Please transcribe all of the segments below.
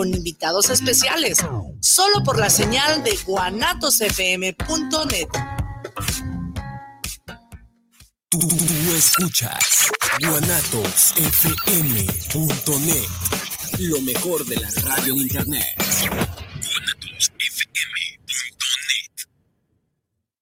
con invitados especiales, solo por la señal de guanatosfm.net. Tú, escuchas guanatosfm.net, lo mejor de la radio en internet.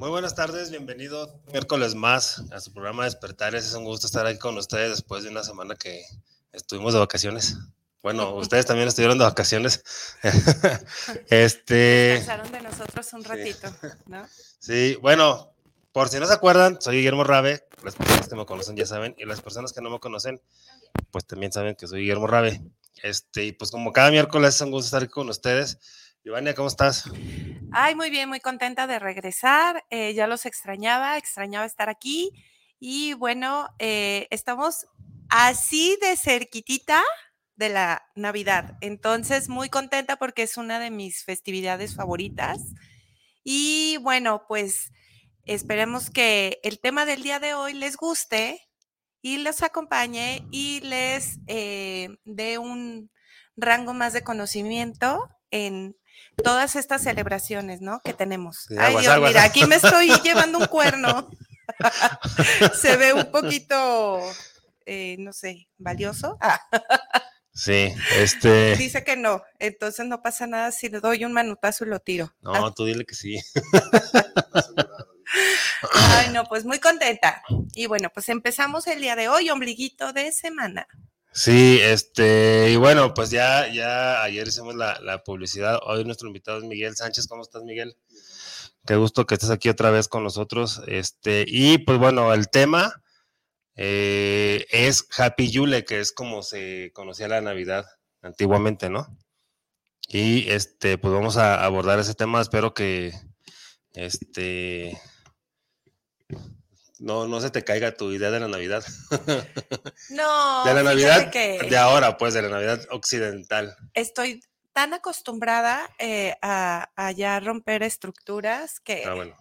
Muy buenas tardes, bienvenido miércoles más a su programa Despertares. Es un gusto estar aquí con ustedes después de una semana que estuvimos de vacaciones. Bueno, ustedes también estuvieron de vacaciones. este. Pasaron de nosotros un ratito, ¿no? Sí, bueno, por si no se acuerdan, soy Guillermo Rabe. Las personas que me conocen ya saben, y las personas que no me conocen, pues también saben que soy Guillermo Rabe. Este, y pues como cada miércoles es un gusto estar aquí con ustedes. Giovanni, ¿cómo estás? Ay, muy bien, muy contenta de regresar. Eh, ya los extrañaba, extrañaba estar aquí. Y bueno, eh, estamos así de cerquitita de la Navidad. Entonces, muy contenta porque es una de mis festividades favoritas. Y bueno, pues esperemos que el tema del día de hoy les guste y los acompañe y les eh, dé un rango más de conocimiento en todas estas celebraciones, ¿no? Que tenemos. Ay, Dios, mira, aquí me estoy llevando un cuerno. Se ve un poquito, eh, no sé, valioso. sí, este. Dice que no, entonces no pasa nada si le doy un manutazo y lo tiro. No, tú dile que sí. Ay, no, pues muy contenta. Y bueno, pues empezamos el día de hoy, ombliguito de semana. Sí, este, y bueno, pues ya, ya ayer hicimos la, publicidad. Hoy nuestro invitado es Miguel Sánchez. ¿Cómo estás, Miguel? Qué gusto que estés aquí otra vez con nosotros. Este, y pues bueno, el tema eh, es Happy Yule, que es como se conocía la Navidad antiguamente, ¿no? Y este, pues vamos a abordar ese tema. Espero que este no, no se te caiga tu idea de la Navidad. No. de la Navidad de ahora, pues, de la Navidad occidental. Estoy tan acostumbrada eh, a, ya romper estructuras que... Ah, bueno.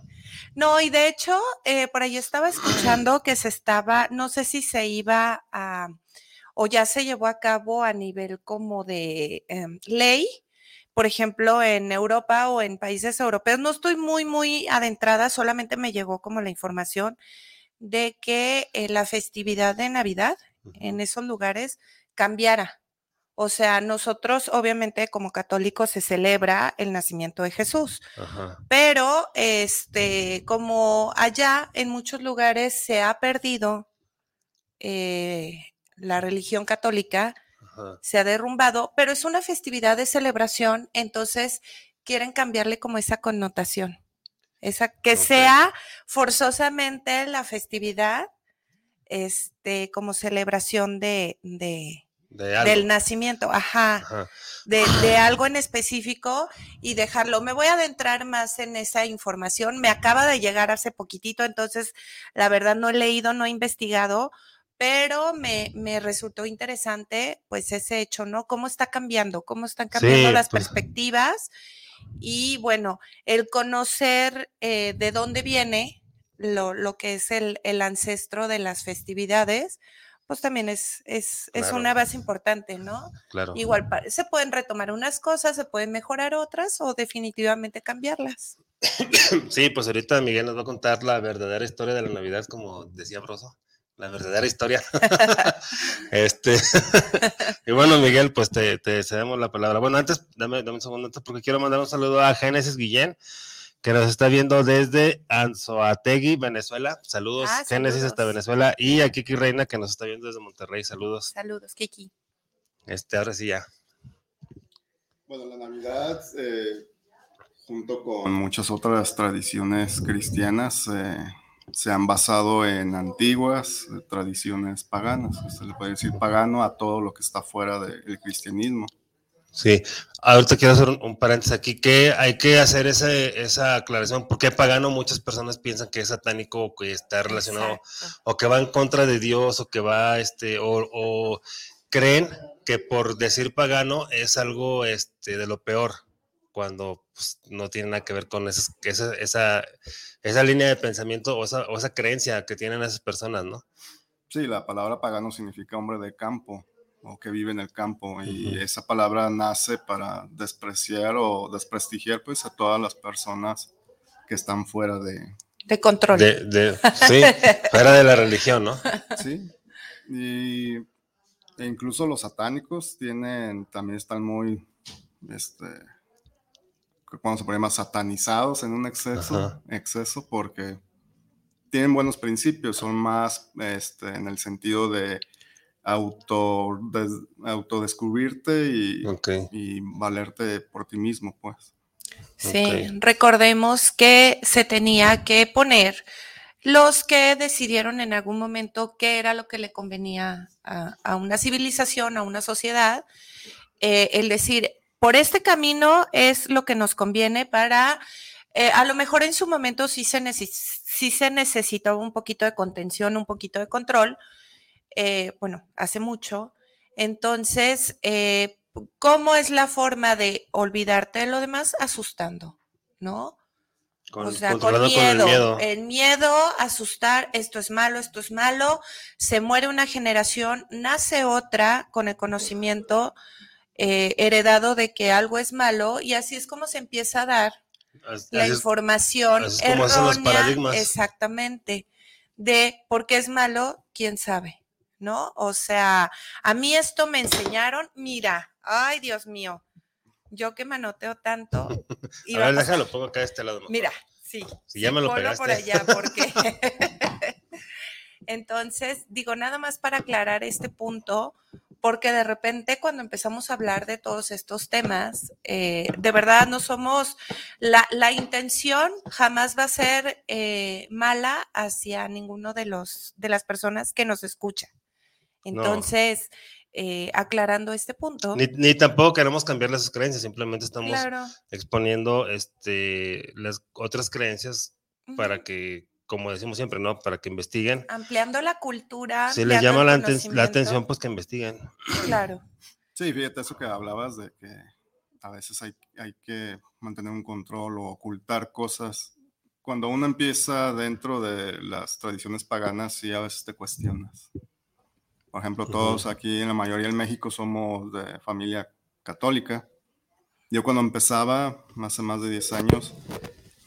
No, y de hecho, eh, por ahí estaba escuchando que se estaba, no sé si se iba a, o ya se llevó a cabo a nivel como de em, ley, por ejemplo, en Europa o en países europeos. No estoy muy, muy adentrada, solamente me llegó como la información de que eh, la festividad de Navidad en esos lugares cambiara. O sea, nosotros obviamente como católicos se celebra el nacimiento de Jesús, pero este, como allá en muchos lugares se ha perdido eh, la religión católica, se ha derrumbado, pero es una festividad de celebración, entonces quieren cambiarle como esa connotación. Esa, que sea forzosamente la festividad, este, como celebración de, del nacimiento, ajá, De, de, algo en específico y dejarlo. Me voy a adentrar más en esa información. Me acaba de llegar hace poquitito, entonces la verdad no he leído, no he investigado, pero me, me resultó interesante pues ese hecho, ¿no? ¿Cómo está cambiando? ¿Cómo están cambiando las pues perspectivas? Y bueno, el conocer eh, de dónde viene lo, lo que es el, el, ancestro de las festividades, pues también es, es, es, una base importante, ¿no? Claro. Igual se pueden retomar unas cosas, se pueden mejorar otras o definitivamente cambiarlas. Sí, pues ahorita Miguel nos va a contar la verdadera historia de la Navidad, como decía Broso la verdadera historia. este, y bueno, Miguel, pues te, te, cedemos la palabra. Bueno, antes, dame, dame un segundo, porque quiero mandar un saludo a Génesis Guillén, que nos está viendo desde Anzoategui, Venezuela. Saludos, ah, Génesis hasta Venezuela. Y a Kiki Reina, que nos está viendo desde Monterrey. Saludos. Saludos, Kiki. Este, ahora sí ya. Bueno, la Navidad, eh, junto con muchas otras tradiciones cristianas, eh, se han basado en antiguas eh, tradiciones paganas. Se le puede decir pagano a todo lo que está fuera del cristianismo. Sí, ahorita quiero hacer un, un paréntesis aquí, que hay que hacer ese, esa aclaración, porque pagano muchas personas piensan que es satánico o que está relacionado, Exacto. o que va en contra de Dios, o que va, este, o, o creen que por decir pagano es algo este, de lo peor, cuando pues, no tiene nada que ver con esas- esa, esa, esa línea de pensamiento o esa, o esa creencia que tienen esas personas, ¿no? Sí, la palabra pagano significa hombre de campo o que vive en el campo y esa palabra nace para despreciar o desprestigiar pues a todas las personas que están fuera de, De control. De, de, sí, fuera de la religión, ¿no? sí, y e incluso los satánicos tienen, también están muy, este, cuando se pone más satanizados en un exceso, Ajá. exceso porque tienen buenos principios, son más este, en el sentido de auto, des- autodescubrirte y, valerte por ti mismo, pues. Sí, recordemos que se tenía que poner los que decidieron en algún momento qué era lo que le convenía a, a una civilización, a una sociedad, eh, el decir, por este camino es lo que nos conviene para, eh, a lo mejor en su momento sí se, sí se necesitaba un poquito de contención, un poquito de control, eh, bueno, hace mucho. Entonces, eh, ¿cómo es la forma de olvidarte de lo demás? Asustando, ¿no? Con, o sea, con miedo, con el miedo. el miedo, asustar, esto es malo, esto es malo, se muere una generación, nace otra con el conocimiento eh, heredado de que algo es malo y así es como se empieza a dar Así la es- información así es como hacen los errónea, paradigmas. exactamente, de por qué es malo, quién sabe, ¿no? O sea, a mí esto me enseñaron, mira, ay Dios mío, yo que manoteo tanto. A ver, déjalo, pongo acá de este lado. mejor. Mira, sí. Si ya me lo ponlo por pegaste. allá, porque. Entonces, digo, nada más para aclarar este punto, porque de repente cuando empezamos a hablar de todos estos temas, eh, de verdad no somos, la, la intención jamás va a ser eh, mala hacia ninguno de los, de las personas que nos escuchan. No. Entonces, eh, aclarando este punto. Ni, ni tampoco queremos cambiarle sus creencias, simplemente estamos claro. exponiendo este, las otras creencias para que, como decimos siempre, ¿no? Para que investiguen. Ampliando la cultura. Si les llama la, aten- la atención, pues que investiguen. Claro. Sí, fíjate eso que hablabas de que a veces hay, hay que mantener un control o ocultar cosas. Cuando uno empieza dentro de las tradiciones paganas, sí a veces te cuestionas. Por ejemplo, todos aquí en la mayoría en México somos de familia católica. Yo cuando empezaba, hace más de 10 años,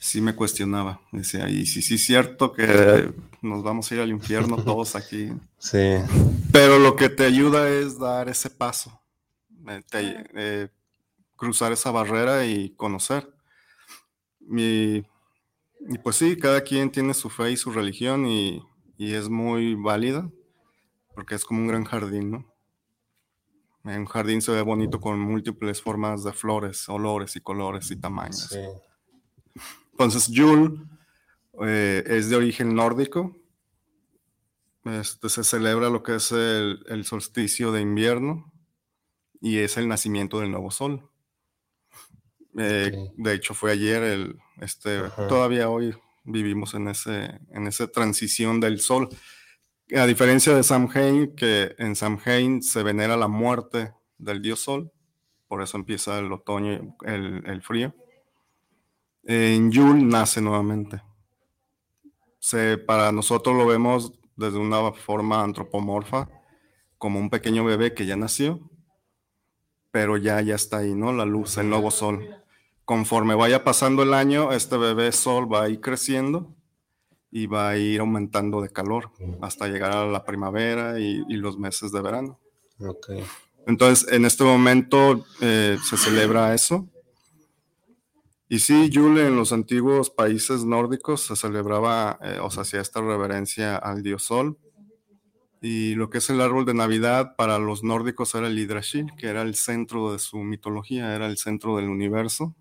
sí me cuestionaba. Decía, y si sí es cierto que nos vamos a ir al infierno todos aquí. Sí. Pero lo que te ayuda es dar ese paso, eh, te- eh, cruzar esa barrera y conocer. Y, y pues sí, cada quien tiene su fe y su religión y, y es muy válida porque es como un gran jardín, ¿no? Un jardín se ve bonito con múltiples formas de flores, olores y colores y tamaños. sí. Entonces, Yule eh, es de origen nórdico. Este, se celebra lo que es el, el solsticio de invierno y es el nacimiento del nuevo sol. Eh. De hecho, fue ayer, el, este, todavía hoy vivimos en, ese, en esa transición del sol. A diferencia de Samhain, que en Samhain se venera la muerte del dios sol, por eso empieza el otoño, el, el frío en Yule nace nuevamente. Se, para nosotros lo vemos desde una forma antropomorfa, como un pequeño bebé que ya nació, pero ya, ya está ahí, ¿no? La luz, el nuevo sol. Conforme vaya pasando el año, este bebé sol va a ir creciendo y va a ir aumentando de calor hasta llegar a la primavera y, y los meses de verano. Ok. Entonces, en este momento eh, se celebra eso. Y sí, Yule en los antiguos países nórdicos se celebraba, eh, o se hacía esta reverencia al dios Sol. Y lo que es el árbol de Navidad para los nórdicos era el Yggdrasil, que era el centro de su mitología, era el centro del universo,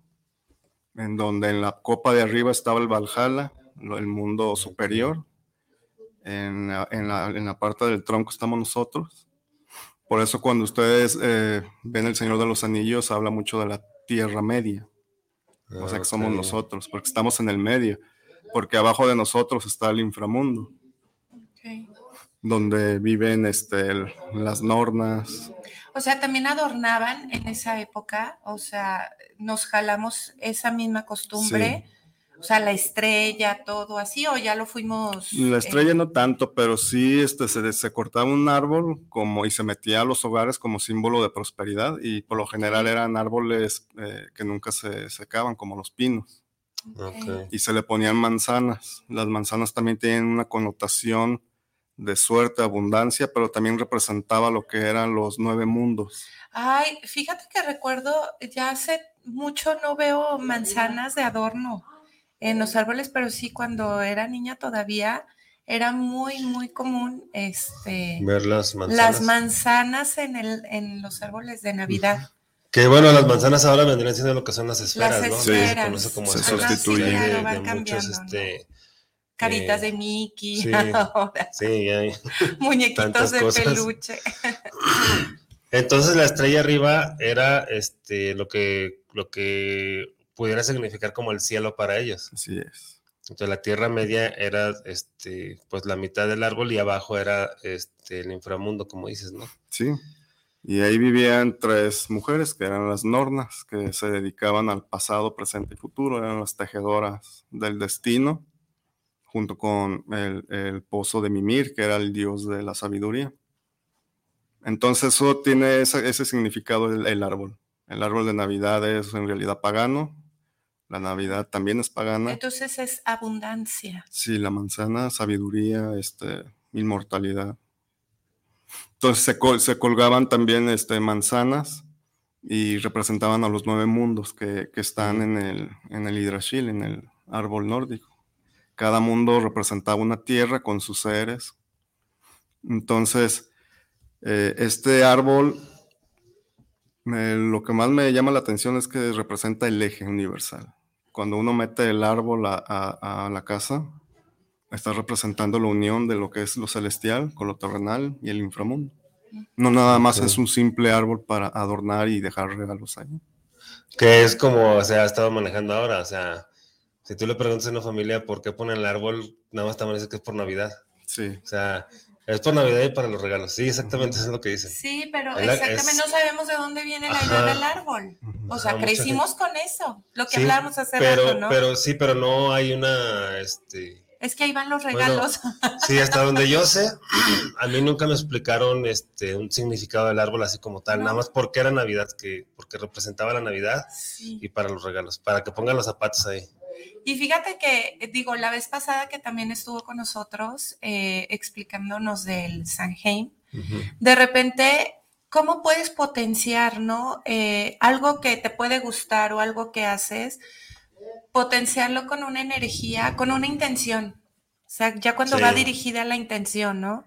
en donde en la copa de arriba estaba el Valhalla, el mundo superior. En la parte del tronco estamos nosotros. Por eso cuando ustedes eh, ven El Señor de los Anillos, habla mucho de la Tierra Media. O sea que somos Ok. nosotros, porque estamos en el medio. Porque abajo de nosotros está el inframundo, donde viven este, el- las nornas. O sea, también adornaban en esa época, o sea, nos jalamos esa misma costumbre, o sea, la estrella, todo así, o ya lo fuimos. La eh, estrella no tanto, pero sí este, se, se cortaba un árbol como, y se metía a los hogares como símbolo de prosperidad y por lo general eran árboles eh, que nunca se secaban, como los pinos. Ok. y se le ponían manzanas. Las manzanas también tienen una connotación de suerte, abundancia, pero también representaba lo que eran los nueve mundos. Ay, fíjate que recuerdo, ya hace mucho no veo manzanas de adorno en los árboles, pero sí cuando era niña todavía era muy, muy común este, Ver las manzanas. las manzanas en, el, en los árboles de Navidad. Que bueno, las manzanas ahora vendrían siendo lo que son las esferas, ¿no? esferas. Se conoce como Se sustituye. de- Sí, claro, este, Caritas Eh, de Mickey, sí. ahora, sí, ya hay- muñequitos de cosas. peluche. Entonces la estrella arriba era este lo que lo que pudiera significar como el cielo para ellos. Así es. Entonces la tierra media era este pues la mitad del árbol y abajo era este el inframundo, como dices, ¿no? Sí. Y ahí vivían tres mujeres que eran las nornas, que se dedicaban al pasado, presente y futuro, eran las tejedoras del destino, junto con el, el pozo de Mimir, que era el dios de la sabiduría. Entonces eso tiene esa- ese significado el, el árbol. El árbol de Navidad es en realidad pagano, la Navidad también es pagana. Entonces es abundancia. Sí, la manzana, sabiduría, este, inmortalidad. Entonces se, col- se colgaban también este, manzanas y representaban a los nueve mundos que, que están en el, en el Yggdrasil, en el árbol nórdico. Cada mundo representaba una tierra con sus seres. Entonces, eh, este árbol, me- lo que más me llama la atención es que representa el eje universal. Cuando uno mete el árbol a, a- a la casa, está representando la unión de lo que es lo celestial con lo terrenal y el inframundo. No nada más es un simple árbol para adornar y dejar regalos ahí. Que es como se ha estado manejando ahora, o sea, si tú le preguntas a una familia por qué ponen el árbol, nada más te van a decir que es por Navidad. Sí, O sea, es por Navidad y para los regalos. Sí, exactamente eso es lo que dicen. Sí, pero El exactamente es- no sabemos de dónde viene la idea del árbol. O sea, mucha crecimos con eso, lo que Sí, hablábamos hace pero, rato, ¿no? pero sí, pero no hay una, este, es que ahí van los Bueno, regalos. sí, hasta donde yo sé, a mí nunca me explicaron este un significado del árbol así como tal, No. nada más porque era Navidad, que porque representaba la Navidad Sí. y para los regalos, para que pongan los zapatos ahí. Y fíjate que, eh, digo, la vez pasada que también estuvo con nosotros eh, explicándonos del Sanheim, de repente, ¿cómo puedes potenciar, no? Eh, algo que te puede gustar o algo que haces, potenciarlo con una energía, con una intención. O sea, ya cuando Sí. va dirigida la intención, ¿no?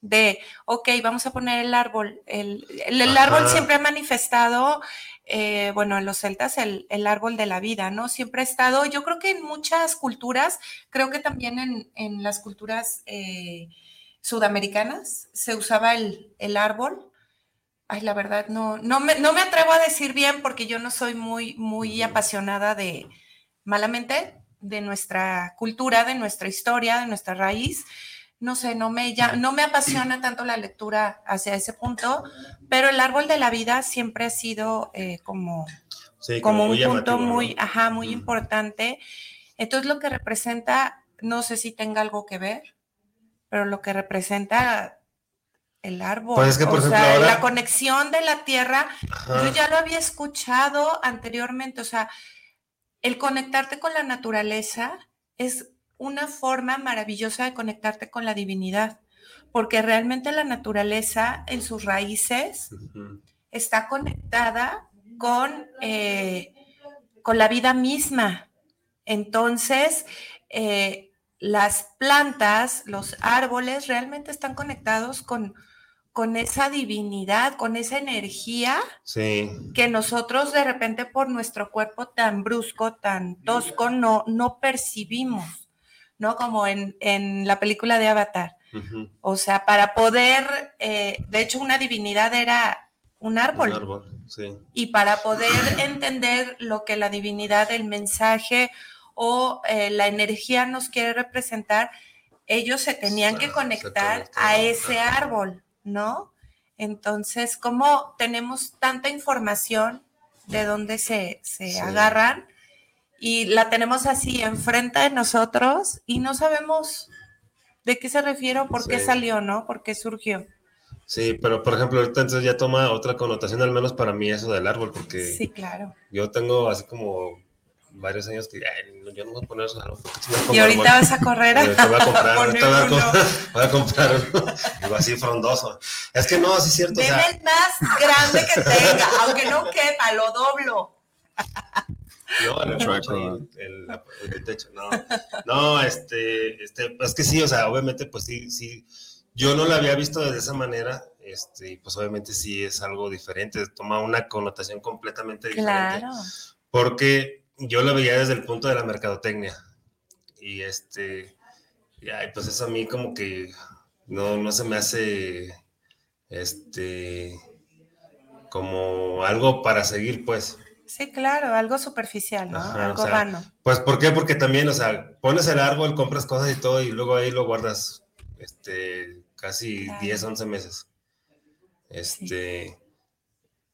De, ok, vamos a poner el árbol. El, el- árbol siempre ha manifestado, eh, bueno, en los celtas, el, el árbol de la vida, ¿no? Siempre ha estado, yo creo que en muchas culturas, creo que también en, en las culturas eh, sudamericanas se usaba el, el árbol. Ay, la verdad, no, no, me, no me atrevo a decir bien porque yo no soy muy, muy apasionada de, malamente, de nuestra cultura, de nuestra historia, de nuestra raíz. No sé, no me, ya, no me apasiona tanto la lectura hacia ese punto, pero el árbol de la vida siempre ha sido eh, como, Sí, como un muy punto muy, ajá, muy Mm. importante. Entonces lo que representa, no sé si tenga algo que ver, pero lo que representa el árbol, Pues es que, por o ejemplo, sea, ahora- la conexión de la tierra, Ajá. yo ya lo había escuchado anteriormente, o sea, el conectarte con la naturaleza es una forma maravillosa de conectarte con la divinidad, porque realmente la naturaleza en sus raíces está conectada con, eh, con la vida misma. Entonces, eh, las plantas, los árboles realmente están conectados con, con esa divinidad, con esa energía Sí, que nosotros de repente por nuestro cuerpo tan brusco, tan tosco, no, no percibimos, ¿no? Como en, en la película de Avatar. O sea, para poder, eh, de hecho, una divinidad era un árbol. Un árbol, sí. Y para poder entender lo que la divinidad, el mensaje o eh, la energía nos quiere representar, ellos se tenían que conectar a ese árbol, ¿no? Entonces, ¿cómo tenemos tanta información de dónde se, se Sí. agarran? Y la tenemos así enfrente de nosotros y no sabemos de qué se refiere o por qué Sí. salió, ¿no? ¿Por qué surgió? Sí, pero por ejemplo, ahorita entonces ya toma otra connotación, al menos para mí, eso del árbol, porque Sí, claro. yo tengo así como varios años que "Ay, no, yo no voy a poner árbol. ¿por qué pongo Y ahorita árbol?" vas a correr a voy a comprar, ahorita voy a, uno. com- voy a comprar uno. Digo así frondoso. Es que no, sí es cierto. o Deme sea, el más grande que tenga, aunque no quepa, lo doblo. No, el el, techo, no. No, este, este, es que sí, o sea, obviamente, pues sí, sí. Yo no lo había visto de esa manera, este, y pues obviamente sí es algo diferente, toma una connotación completamente diferente. Claro. Porque yo lo veía desde el punto de la mercadotecnia. Y este, y, ay, pues eso a mí como que no, no se me hace, este, como algo para seguir, pues. Sí, claro, algo superficial, ¿no? Ajá, algo o sea, vano. Pues, ¿por qué? Porque también, o sea, pones el árbol, compras cosas y todo, y luego ahí lo guardas, este, casi Claro. 10, 11 meses. Este,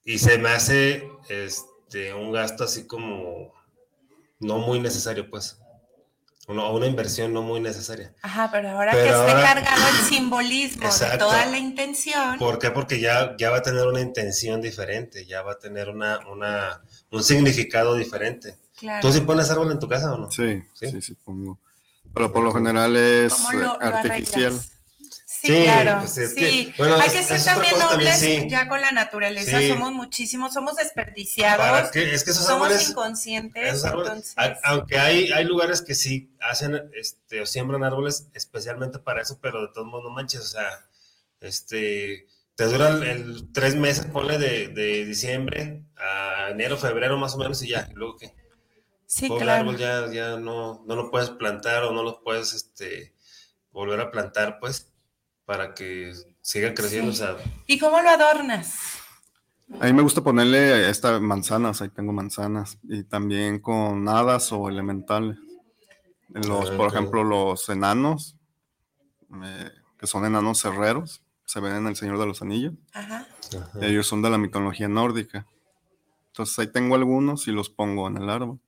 y se me hace, este, un gasto así como no muy necesario, pues. Una, una inversión no muy necesaria. Ajá, pero ahora Pero que esté ahora- cargado el simbolismo de toda la intención, ¿Por qué? Porque ya, ya va a tener una intención diferente, ya va a tener una, una, un significado diferente. claro. ¿Tú sí pones árbol en tu casa o no? Sí, ¿Sí? sí, sí, pongo. Pero por lo general es ¿Cómo lo, lo artificial. Sí, Sí, claro. pues es sí, que, bueno, hay es- que ser también nobles sí. ya con la naturaleza. Somos muchísimos, somos desperdiciados, ¿Para qué? Es que esos somos árboles, inconscientes. esos árboles- entonces, a- aunque hay, hay lugares que sí hacen este, o siembran árboles especialmente para eso, pero de todos modos no manches, o sea, este, te duran el, tres meses, ponle de, de diciembre a enero, febrero más o menos y ya, y luego que sí, pobre claro. árbol ya, ya no, no lo puedes plantar o no lo puedes este, volver a plantar, pues, para que siga creciendo, Sí. o sea, ¿Y cómo lo adornas? A mí me gusta ponerle esta manzanas, ahí tengo manzanas, y también con hadas o elementales. Los, Ah, por ejemplo, los enanos, eh, que son enanos herreros, se ven en El Señor de los Anillos. Ajá. ajá. Ellos son de la mitología nórdica. Entonces ahí tengo algunos y los pongo en el árbol.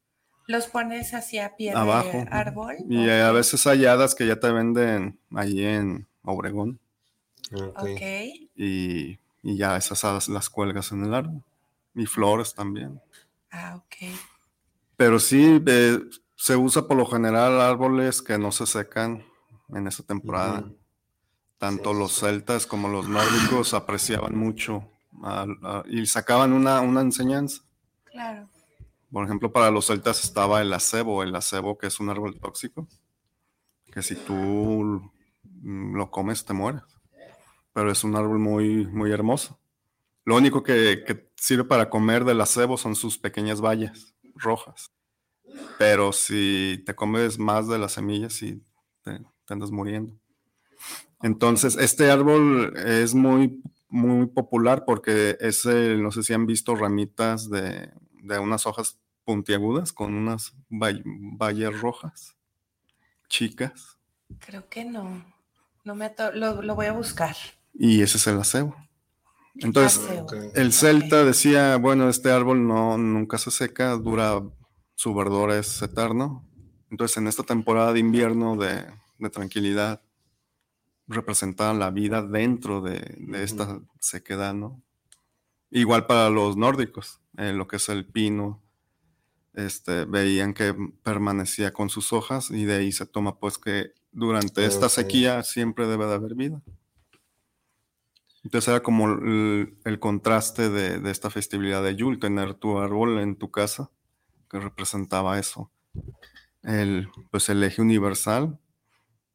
Los pones hacia pie Abajo. de árbol. Y a veces hay hadas que ya te venden ahí en Obregón. Ok. Ok. Y, y ya esas hadas las cuelgas en el árbol. Y flores también. Ah, ok. Pero sí, eh, se usa por lo general árboles que no se secan en esa temporada. Tanto Sí, sí, los sí. celtas como los nórdicos apreciaban mucho a- y sacaban una, una enseñanza. Claro. Por ejemplo, para los celtas estaba el acebo, el acebo que es un árbol tóxico, que si tú lo comes te mueres. Pero es un árbol muy, muy hermoso. Lo único que, sirve para comer del acebo son sus pequeñas bayas rojas. Pero si te comes más de las semillas, te, te andas muriendo. Entonces, este árbol es muy, muy popular porque es, el- no sé si han visto ramitas de, de unas hojas puntiagudas con unas bayas rojas, chicas, Creo que no. No me lo, lo voy a buscar. y ese es el acebo. Entonces, Acebo. El celta decía, bueno, este árbol no, nunca se seca, dura, su verdor es eterno. Entonces, en esta temporada de invierno de, de tranquilidad, representaba la vida dentro de, de esta sequedad, ¿no? Igual para los nórdicos, eh, lo que es el pino, este, veían que permanecía con sus hojas y de ahí se toma pues que durante esta sequía siempre debe de haber vida. Entonces era como el, el contraste de, de esta festividad de Yule, tener tu árbol en tu casa, que representaba eso. El, pues el eje universal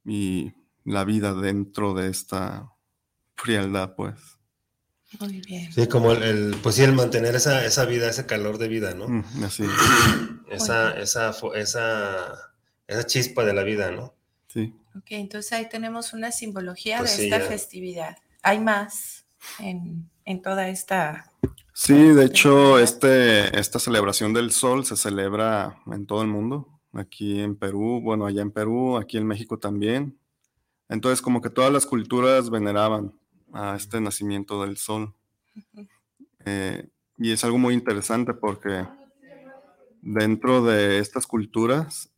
y la vida dentro de esta frialdad, pues. Muy bien. Sí, como el, el- pues sí, el mantener esa, esa vida, ese calor de vida, ¿no? Mm, así, Esa, esa, fo- esa, esa chispa de la vida, ¿no? Sí. Ok, entonces ahí tenemos una simbología Pues de sí, esta ya. festividad. Hay más en, en toda esta... Sí, de hecho, este, esta celebración del sol se celebra en todo el mundo. Aquí en Perú, bueno, allá en Perú, aquí en México también. Entonces, como que todas las culturas veneraban a este nacimiento del sol. Eh, y es algo muy interesante porque dentro de estas culturas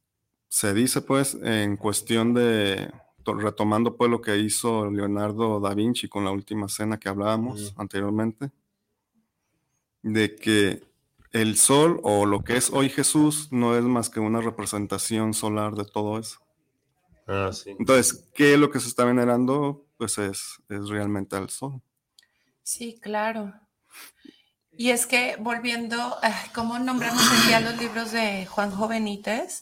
se dice, pues, en cuestión de, to- retomando pues lo que hizo Leonardo da Vinci con la última cena que hablábamos anteriormente, de que el sol o lo que es hoy Jesús no es más que una representación solar de todo eso. Ah, sí. Entonces, ¿qué es lo que se está venerando? Pues es, es realmente al sol. Sí, claro. Y es que volviendo, ¿cómo nombramos aquí a los libros de Juanjo Benítez?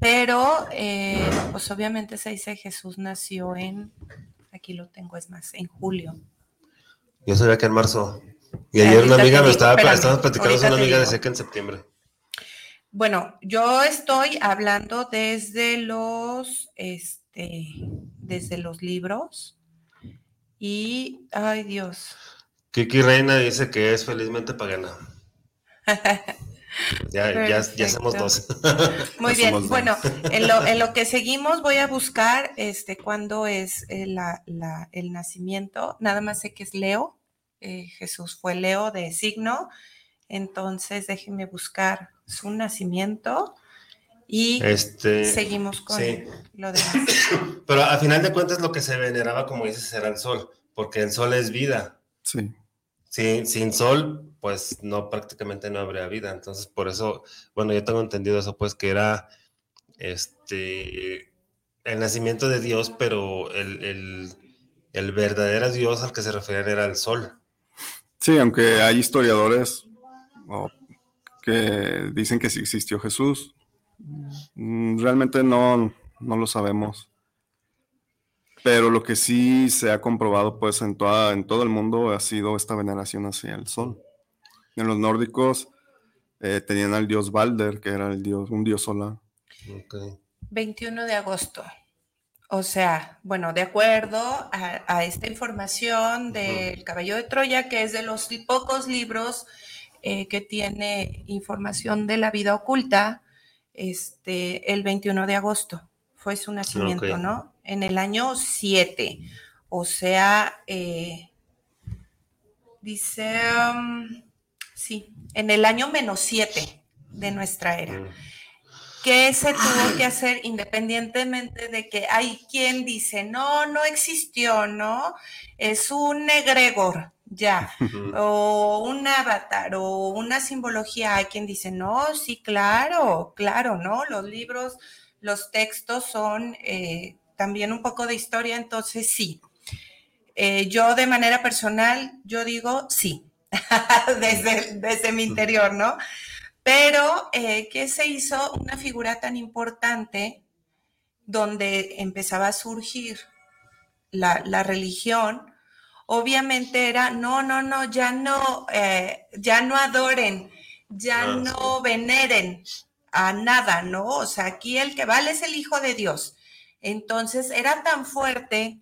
Pero, eh, pues obviamente se dice Jesús nació en, aquí lo tengo, es más, en julio. Yo sabía que en marzo. Y Ahorita ayer una amiga me estaba, estaba platicando con una amiga, decía que en septiembre. Bueno, yo estoy hablando desde los, este, desde los libros y, ay Dios, Kiki Reina dice que es felizmente pagana. Ya, ya, ya somos dos. Muy Ya bien, dos. bueno, en lo, en lo que seguimos voy a buscar este cuándo es eh, la- la- el nacimiento. Nada más sé que es Leo. eh, Jesús fue Leo de signo. Entonces déjenme buscar su nacimiento y Este, seguimos con sí. lo demás. Pero al final de cuentas lo que se veneraba, como dices, era el sol, porque el sol es vida. Sí. Sin, sol, pues no, prácticamente no habría vida. Entonces, por eso, bueno, yo tengo entendido eso, pues que era este el nacimiento de Dios, pero el, el, verdadero Dios al que se referían era el sol. Sí, aunque hay historiadores que dicen que sí existió Jesús, mm, realmente no, no lo sabemos. Pero lo que sí se ha comprobado pues en, toda, en todo el mundo ha sido esta veneración hacia el sol. En los nórdicos eh, tenían al dios Balder, que era el dios, un dios solar. Ok. 21 de agosto. O sea, bueno, de acuerdo a, a esta información del Caballo de Troya, que es de los pocos libros eh, que tiene información de la vida oculta, este, el 21 de agosto fue su nacimiento. ¿no? En el año 7. O sea, eh, dice, um, sí, en el año menos 7 de nuestra era. ¿Qué se tuvo que hacer independientemente de que hay quien dice, no, no existió, ¿no? Es un egregor, ya, o un avatar, o una simbología. Hay quien dice, no, sí, claro, claro, ¿no? Los libros, los textos son eh, también un poco de historia, entonces sí. Eh, yo de manera personal, yo digo sí, desde, desde mi interior, ¿no? Pero, eh, ¿qué se hizo? Una figura tan importante donde empezaba a surgir la, la religión, obviamente era, no, no, no, ya no, eh, ya no adoren, ya Ah, no veneren a nada, ¿no? O sea, aquí el que vale es el Hijo de Dios. Entonces, era tan fuerte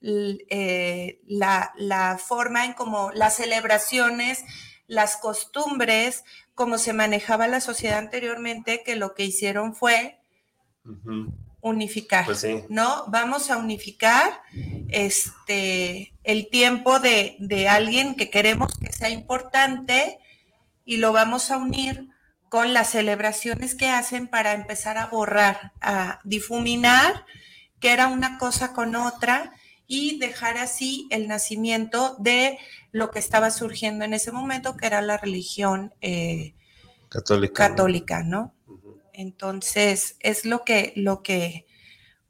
eh, la, la forma en como las celebraciones, las costumbres, como se manejaba la sociedad anteriormente, que lo que hicieron fue unificar, Pues sí. ¿no? Vamos a unificar este el tiempo de, de alguien que queremos que sea importante y lo vamos a unir con las celebraciones que hacen para empezar a borrar, a difuminar que era una cosa con otra y dejar así el nacimiento de lo que estaba surgiendo en ese momento, que era la religión eh, Católica. ¿no? católica, ¿no? Entonces, es lo que, lo que,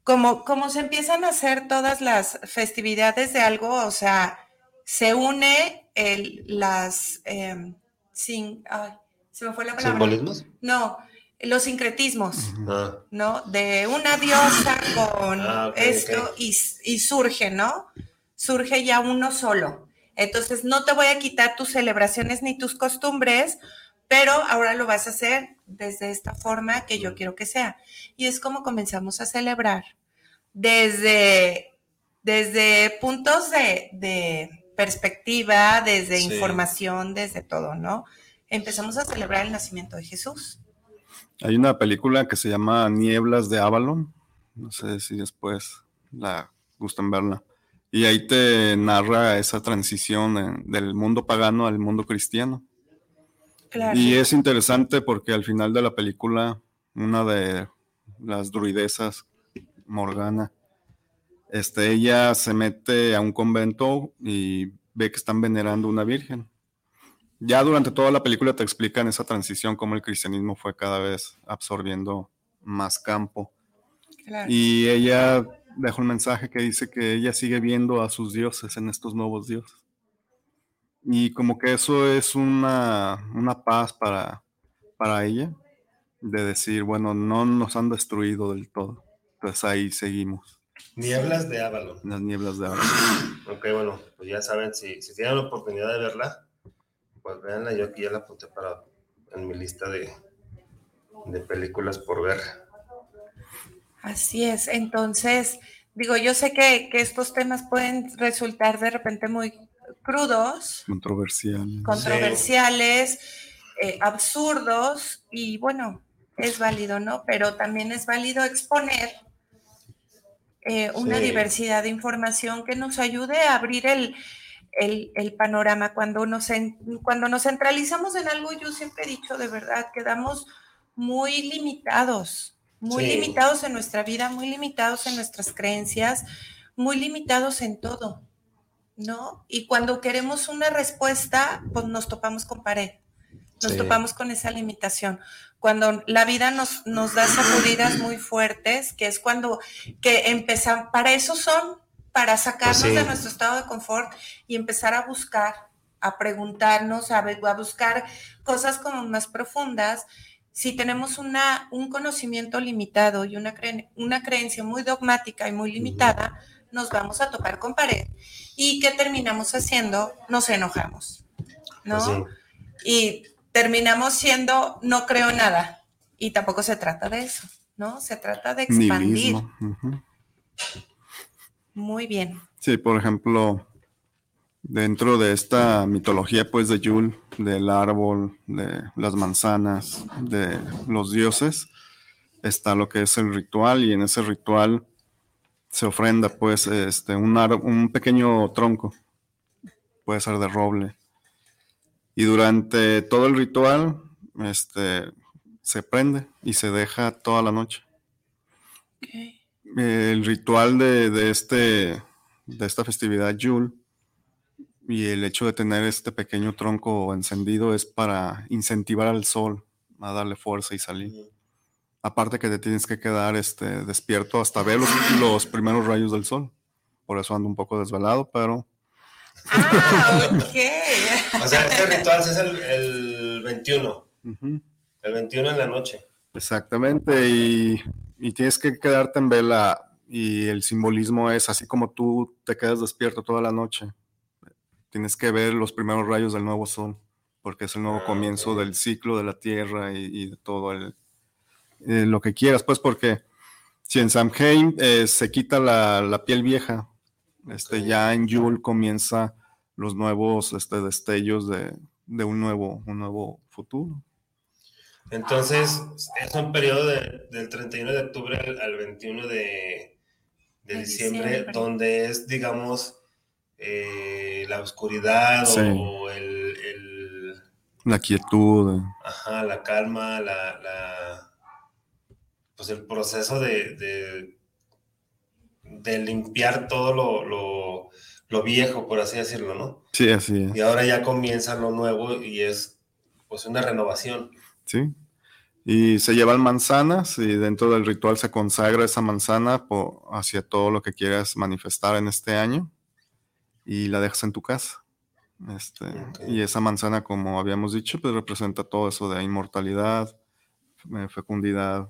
como, como se empiezan a hacer todas las festividades de algo, o sea, se une el, las, em, sin, ay, se me fue la palabra. ¿Simbolismos? No, los sincretismos, Ah, ¿no? De una diosa con Ah, esto. Y, y surge, ¿no? Surge ya uno solo. Entonces, no te voy a quitar tus celebraciones ni tus costumbres, pero ahora lo vas a hacer desde esta forma que yo quiero que sea. Y es como comenzamos a celebrar desde, desde puntos de, de perspectiva, desde Sí. información, desde todo, ¿no? Empezamos a celebrar el nacimiento de Jesús. Hay una película que se llama Nieblas de Avalon. No sé si después la gustan verla. Y ahí te narra esa transición en- del mundo pagano al mundo cristiano. Claro. Y es interesante porque al final de la película, una de las druidesas, Morgana, este, ella se mete a un convento y ve que están venerando una virgen. Ya durante toda la película te explican esa transición, cómo el cristianismo fue cada vez absorbiendo más campo. claro. Y ella deja un mensaje que dice que ella sigue viendo a sus dioses en estos nuevos dioses. Y como que eso es una, una paz para, para ella, de decir, bueno, no nos han destruido del todo. Entonces ahí seguimos, Nieblas de Avalon. las nieblas de ahora. Ok, bueno, pues ya saben, si, si tienen la oportunidad de verla, pues véanla. Yo aquí ya la apunté para en mi lista de, de películas por ver. Así es. Entonces, digo, yo sé que, que estos temas pueden resultar de repente muy crudos, Controversial. controversiales, eh, absurdos, y bueno, es válido, ¿no? Pero también es válido exponer eh, una Sí. diversidad de información que nos ayude a abrir el, el- el panorama. Cuando nos, en- cuando nos centralizamos en algo, yo siempre he dicho de verdad, quedamos muy limitados, muy Sí. limitados en nuestra vida, muy limitados en nuestras creencias, muy limitados en todo, ¿no? Y cuando queremos una respuesta, pues nos topamos con pared. Nos Sí. topamos con esa limitación. Cuando la vida nos, nos da sacudidas muy fuertes, que es cuando que empezamos, para eso son, para sacarnos Pues sí. de nuestro estado de confort y empezar a buscar, a preguntarnos, a, a buscar cosas como más profundas. Si tenemos una, un conocimiento limitado y una, cre- una creencia muy dogmática y muy limitada, nos vamos a topar con pared. ¿Y qué terminamos haciendo? Nos enojamos, ¿no? Pues sí. y terminamos siendo no creo nada. Y tampoco se trata de eso, ¿no? Se trata de expandir. Ujú. Muy bien. Sí, por ejemplo, dentro de esta mitología, pues, de Yule, del árbol, de las manzanas, de los dioses, está lo que es el ritual, y en ese ritual se ofrenda, pues, este, un, un pequeño tronco, puede ser de roble. Y durante todo el ritual, este, se prende y se deja toda la noche el ritual de, de este, de esta festividad Yule y el hecho de tener este pequeño tronco encendido es para incentivar al sol a darle fuerza y salir. Aparte que te tienes que quedar este, despierto hasta ver los, los primeros rayos del sol. Por eso ando un poco desvelado, pero Ah, ok. O sea, este ritual es el, el 21. ujú, El 21 en la noche. exactamente. Y, y tienes que quedarte en vela. Y el simbolismo es así como tú te quedas despierto toda la noche. Tienes que ver los primeros rayos del nuevo sol, porque es el nuevo Ah, comienzo del ciclo de la Tierra y, y de todo el, eh, lo que quieras, pues porque si en Samhain eh, se quita la, la piel vieja, este, ya en Yule comienza los nuevos este, destellos de, de un, nuevo, un nuevo futuro. Entonces, es un periodo de- del 31 de octubre al, al 21 de, de De diciembre, diciembre. donde es, digamos, eh, la oscuridad Sí. o, el, el- La quietud. ajá, la calma, la, la- pues el proceso de, de, de limpiar todo lo, lo, lo viejo, por así decirlo, ¿no? Sí, así es. Y ahora ya comienza lo nuevo y es pues una renovación. Sí. Y se llevan manzanas y dentro del ritual se consagra esa manzana hacia todo lo que quieras manifestar en este año y la dejas en tu casa. Este, Ok. Y esa manzana, como habíamos dicho, pues representa todo eso de inmortalidad, eh, fecundidad,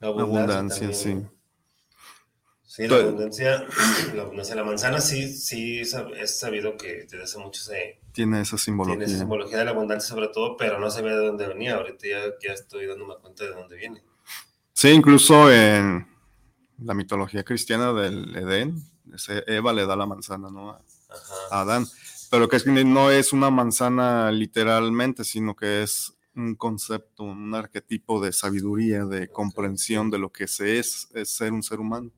abundancia, sí. Sí, la abundancia, la abundancia, la manzana sí, sí es sabido que desde hace mucho se Tiene esa tiene simbología. esa simbología de la abundancia sobre todo, pero no sabía de dónde venía. Ahorita ya, ya estoy dándome cuenta de dónde viene. Sí, incluso en la mitología cristiana del Edén. Ese Eva le da la manzana, ¿no? A, a Adán. Pero que es que no es una manzana literalmente, sino que es un concepto, un arquetipo de sabiduría, de comprensión de lo que se es, es ser un ser humano.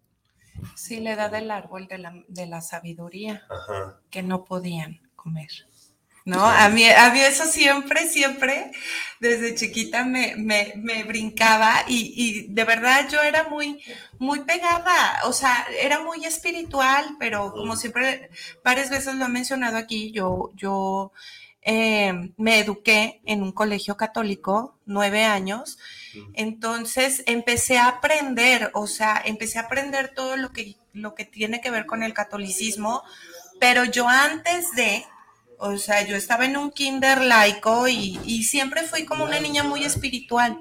Sí, le da del árbol de la, de la sabiduría Ajá. que no podían comer. ¿No? A mí, a mí eso siempre, siempre, desde chiquita me, me, me brincaba y, y, de verdad yo era muy, muy pegada, o sea, era muy espiritual, pero como siempre, varias veces lo he mencionado aquí, yo, yo eh, me eduqué en un colegio católico, nueve años, entonces empecé a aprender, o sea, empecé a aprender todo lo que, lo que tiene que ver con el catolicismo, pero yo antes de, o sea, yo estaba en un kinder laico y, y siempre fui como una niña muy espiritual.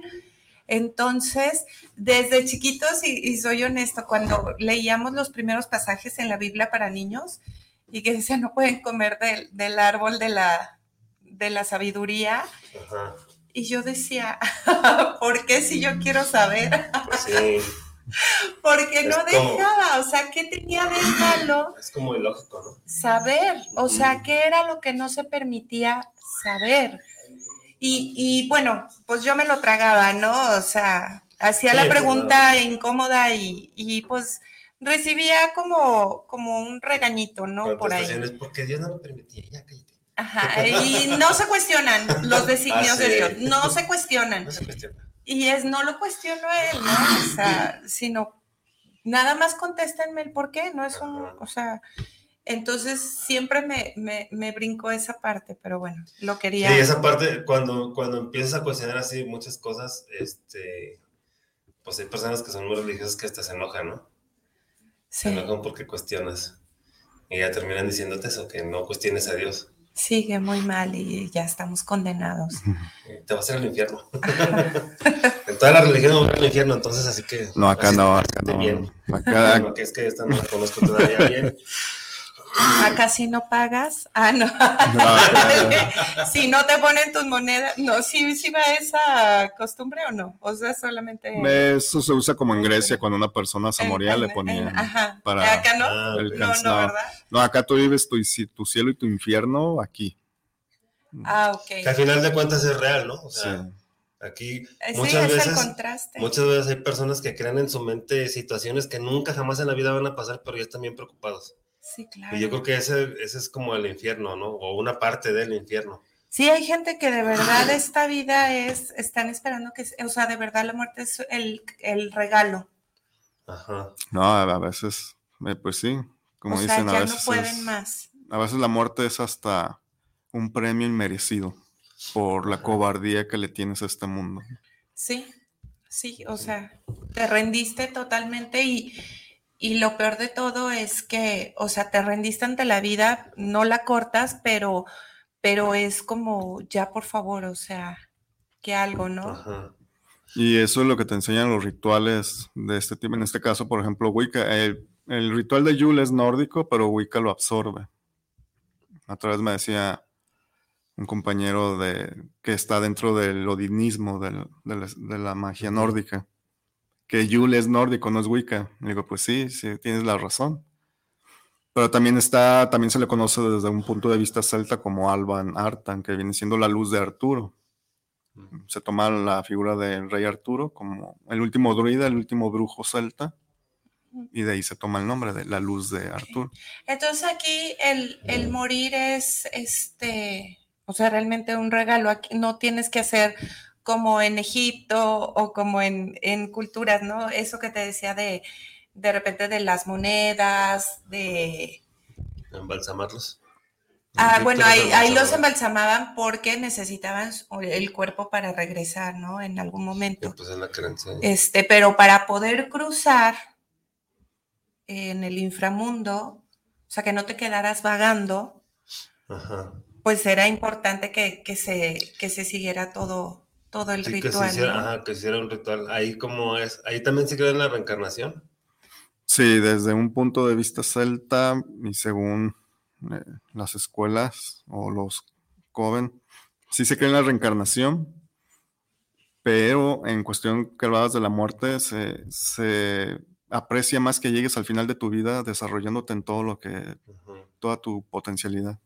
Entonces, desde chiquitos, y, y, soy honesto, cuando leíamos los primeros pasajes en la Biblia para niños y que decían no pueden comer del, del árbol de la, de la sabiduría, Ajá. y yo decía, ¿por qué si yo quiero saber? Pues sí. Porque no como- dejaba, o sea, ¿qué tenía de malo Es como ilógico, ¿no? saber? O sea, ¿qué era lo que no se permitía saber? Y, y, bueno, pues yo me lo tragaba, ¿no? O sea, hacía Sí, la pues, pregunta incómoda y, y, pues recibía como, como un regañito, ¿no? Por ahí. Contestaciones, porque Dios no lo permitía, ya. Ajá, y no se cuestionan los designios Ah, de. Dios, no se cuestionan. No se cuestiona. Y es, no lo cuestiono a él, ¿no? O sea, sino nada más contéstenme el por qué, no es un, o sea, entonces siempre me, me, me brincó esa parte, pero bueno, lo quería. Sí, esa parte, cuando, cuando empiezas a cuestionar así muchas cosas, este, pues hay personas que son muy religiosas que hasta se enojan, ¿no? Se enojan porque cuestionas. Y ya terminan diciéndote eso, que no cuestiones a Dios. Sigue muy mal y ya estamos condenados. Y te vas a ir al infierno. en toda la religión vas al infierno, entonces así que... No, acá no, acá no. bien. Acá, Bueno, que es que esta no la conozco todavía bien. Acá si no pagas, ah, no. si no te ponen tus monedas, no, sí, sí va esa costumbre o no, o sea, solamente... eso se usa como en Grecia cuando una persona se en- moría le en- ajá. para Acá no, Ah, el no, no, no. ¿verdad? No, acá tú vives tu, tu cielo y tu infierno aquí. Ah, ok. Que al final de cuentas es real, ¿no? O Sí. sea, aquí Eh, Sí, muchas veces... Muchas veces hay personas que crean en su mente situaciones que nunca jamás en la vida van a pasar, pero ya están bien preocupados. Sí, claro. Y yo creo que ese, ese es como el infierno, ¿no? O una parte del infierno. Sí, hay gente que de verdad esta vida es, están esperando que, o sea, de verdad la muerte es el, el regalo. Ajá. No, a veces, eh, pues sí, como o sea, dicen, a ya no veces pueden es- más. a veces la muerte es hasta un premio inmerecido por la cobardía que le tienes a este mundo. Sí, sí, o sea, te rendiste totalmente y, y lo peor de todo es que, o sea, te rendiste ante la vida, no la cortas, pero, pero es como, ya por favor, o sea, que algo, ¿no? Ajá. Y eso es lo que te enseñan los rituales de este tipo. En este caso, por ejemplo, Wicca. El, el ritual de Yule es nórdico, pero Wicca lo absorbe. Otra vez me decía un compañero de, que está dentro del odinismo, del- de, la, de la magia nórdica, que Yule es nórdico, no es Wicca. Digo, pues sí, sí, tienes la razón. Pero también está, también se le conoce desde un punto de vista celta como Alban Artan, que viene siendo la luz de Arturo se toma la figura del rey Arturo como el último druida, el último brujo celta, y de ahí se toma el nombre de la luz de Arturo. Entonces aquí el, el morir es este, o sea, realmente un regalo. Aquí no tienes que hacer como en Egipto o como en, en culturas, ¿no? Eso que te decía de de repente de las monedas, de... Embalsamarlos. Ah, En bueno, ahí, ahí los embalsamaban. porque necesitaban el cuerpo para regresar, ¿no? En algún Sí, momento. Pues es la creencia. Este, pero para poder cruzar en el inframundo, o sea, que no te quedaras vagando, Ajá. pues era importante que, que se, que se siguiera todo, todo el Sí, que se ritual. hiciera, ¿no? ajá, que se hiciera un ritual. Ahí como es, ahí también se cree en la reencarnación. Sí, desde un punto de vista celta y según eh, las escuelas o los Coven, sí se cree en la reencarnación, pero en cuestión que hablabas de la muerte, se, se aprecia más que llegues al final de tu vida desarrollándote en todo lo que, toda tu potencialidad.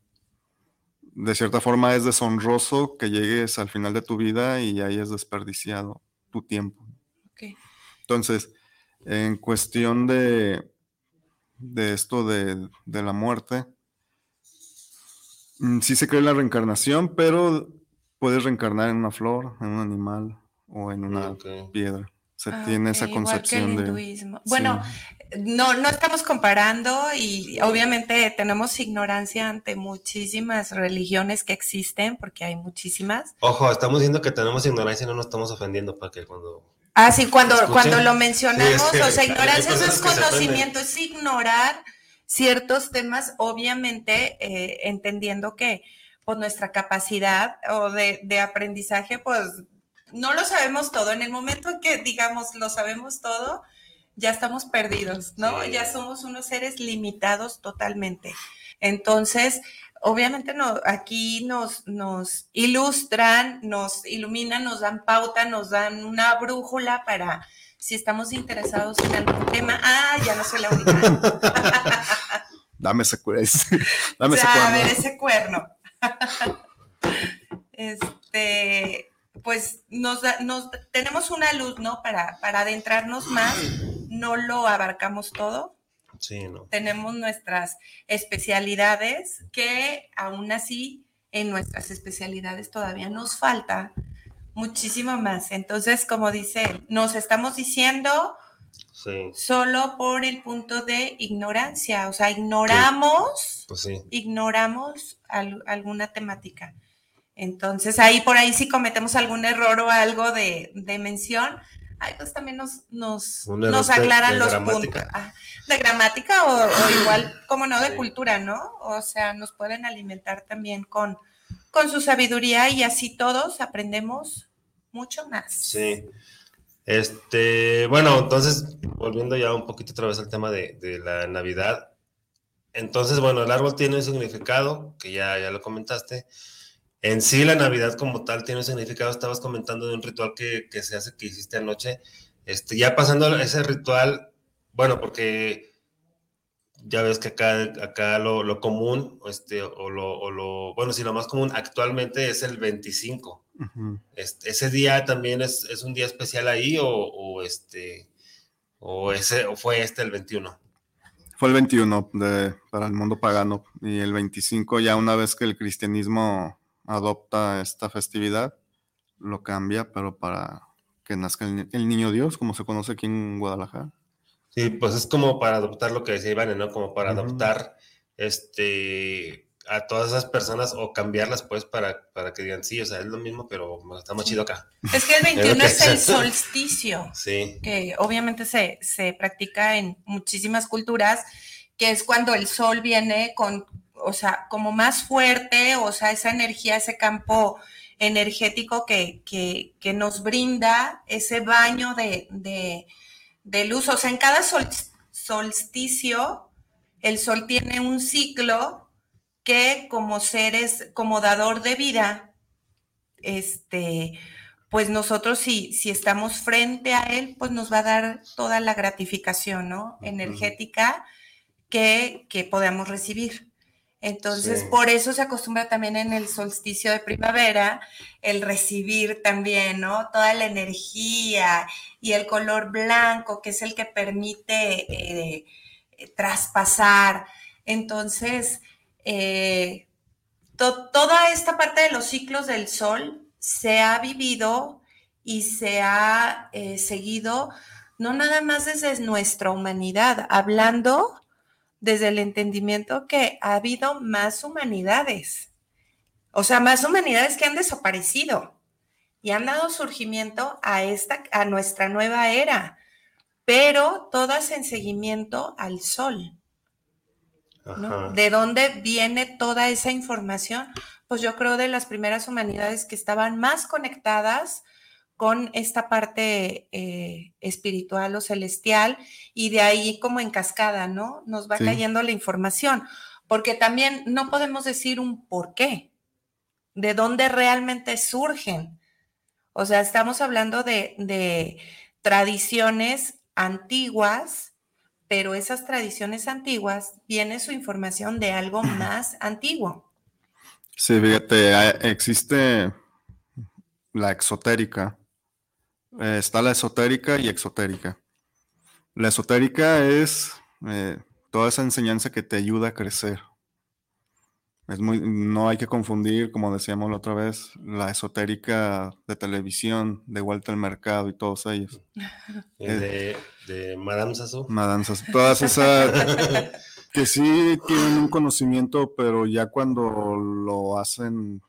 De cierta forma es deshonroso que llegues al final de tu vida y hayas desperdiciado tu tiempo. Entonces, en cuestión de, de esto de, la muerte, mm, sí se cree la reencarnación, pero puedes reencarnar en una flor, en un animal o en una piedra. Se ah, tiene esa concepción de... Bueno, no, no estamos comparando y obviamente tenemos ignorancia ante muchísimas religiones que existen, porque hay muchísimas. Ojo, estamos diciendo que tenemos ignorancia y no nos estamos ofendiendo para que cuando Ah, sí, cuando, cuando lo mencionamos, o sea, ignorancia es conocimiento, es ignorar ciertos temas, obviamente eh, entendiendo que pues nuestra capacidad o de, de, aprendizaje, pues no lo sabemos todo. En el momento en que digamos lo sabemos todo, ya estamos perdidos, ¿no? Ya somos unos seres limitados totalmente. Entonces, obviamente no, aquí nos, nos ilustran, nos iluminan, nos dan pauta, nos dan una brújula para si estamos interesados en algún tema. Ah, ya no soy la única. Dame ese, Dame ese cuerno. A ver, ese cuerno. este, pues nos, nos tenemos una luz, ¿no? Para, para adentrarnos más, no lo abarcamos todo, tenemos nuestras especialidades que aún así en nuestras especialidades todavía nos falta muchísimo más. Entonces, como dice, nos estamos diciendo solo por el punto de ignorancia, o sea, ignoramos, pues ignoramos alguna temática. Entonces, ahí por ahí si cometemos algún error o algo de, mención, ahí pues también nos, nos, nos aclaran los puntos. Ah, de gramática o, igual, como no, de cultura, ¿no? O sea, nos pueden alimentar también con, con su sabiduría y así todos aprendemos mucho más. Sí. Este, bueno, entonces, volviendo ya un poquito otra vez al tema de, la Navidad. Entonces, bueno, el árbol tiene un significado, que ya, ya lo comentaste. En sí, la Navidad como tal tiene un significado. Estabas comentando de un ritual que, que se hace, que hiciste anoche. Este, ya pasando ese ritual, bueno, porque ya ves que acá, acá lo, común, este, o lo, bueno, sí, lo más común actualmente es el 25. este, ¿Ese día también es, un día especial ahí o, este, o, ese, o fue este el 21? Fue el 21 de, para el mundo pagano y el 25 ya una vez que el cristianismo adopta esta festividad, lo cambia, pero para que nazca el niño Dios, como se conoce aquí en Guadalajara. Sí, pues es como para adoptar lo que decía Iván, ¿no? Como para adoptar este a todas esas personas o cambiarlas pues para, para que digan, sí, o sea, es lo mismo, pero está más chido acá. Es que el 21 es, el solsticio, sí. que obviamente se, se practica en muchísimas culturas, que es cuando el sol viene con, o sea, como más fuerte, o sea, esa energía, ese campo energético que, que, que nos brinda ese baño de, de de luz. O sea, en cada solsticio, el sol tiene un ciclo que como seres, como dador de vida, este, pues nosotros si, si estamos frente a él, pues nos va a dar toda la gratificación, ¿no? Energética que, que podamos recibir. Entonces, por eso se acostumbra también en el solsticio de primavera el recibir también, ¿no? Toda la energía y el color blanco, que es el que permite eh, traspasar. Entonces, eh, toda esta parte de los ciclos del sol se ha vivido y se ha eh, seguido no nada más desde nuestra humanidad, hablando desde el entendimiento que ha habido más humanidades, o sea, más humanidades que han desaparecido y han dado surgimiento a esta a nuestra nueva era, pero todas en seguimiento al sol. ¿De dónde viene toda esa información? Pues yo creo de las primeras humanidades que estaban más conectadas con esta parte eh, espiritual o celestial y de ahí como en cascada, ¿no? Nos va cayendo la información, porque también no podemos decir un por qué, de dónde realmente surgen. O sea, estamos hablando de, de tradiciones antiguas pero esas tradiciones antiguas viene su información de algo más antiguo. Sí, fíjate, existe la exotérica. Eh, está la esotérica y exotérica. La esotérica es eh, toda esa enseñanza que te ayuda a crecer. Es muy, no hay que confundir, como decíamos la otra vez, la esotérica de televisión, de vuelta al mercado y todos ellos. de, de Madame Sassou. Madame Sassou. Todas esas que sí tienen un conocimiento, pero ya cuando lo hacen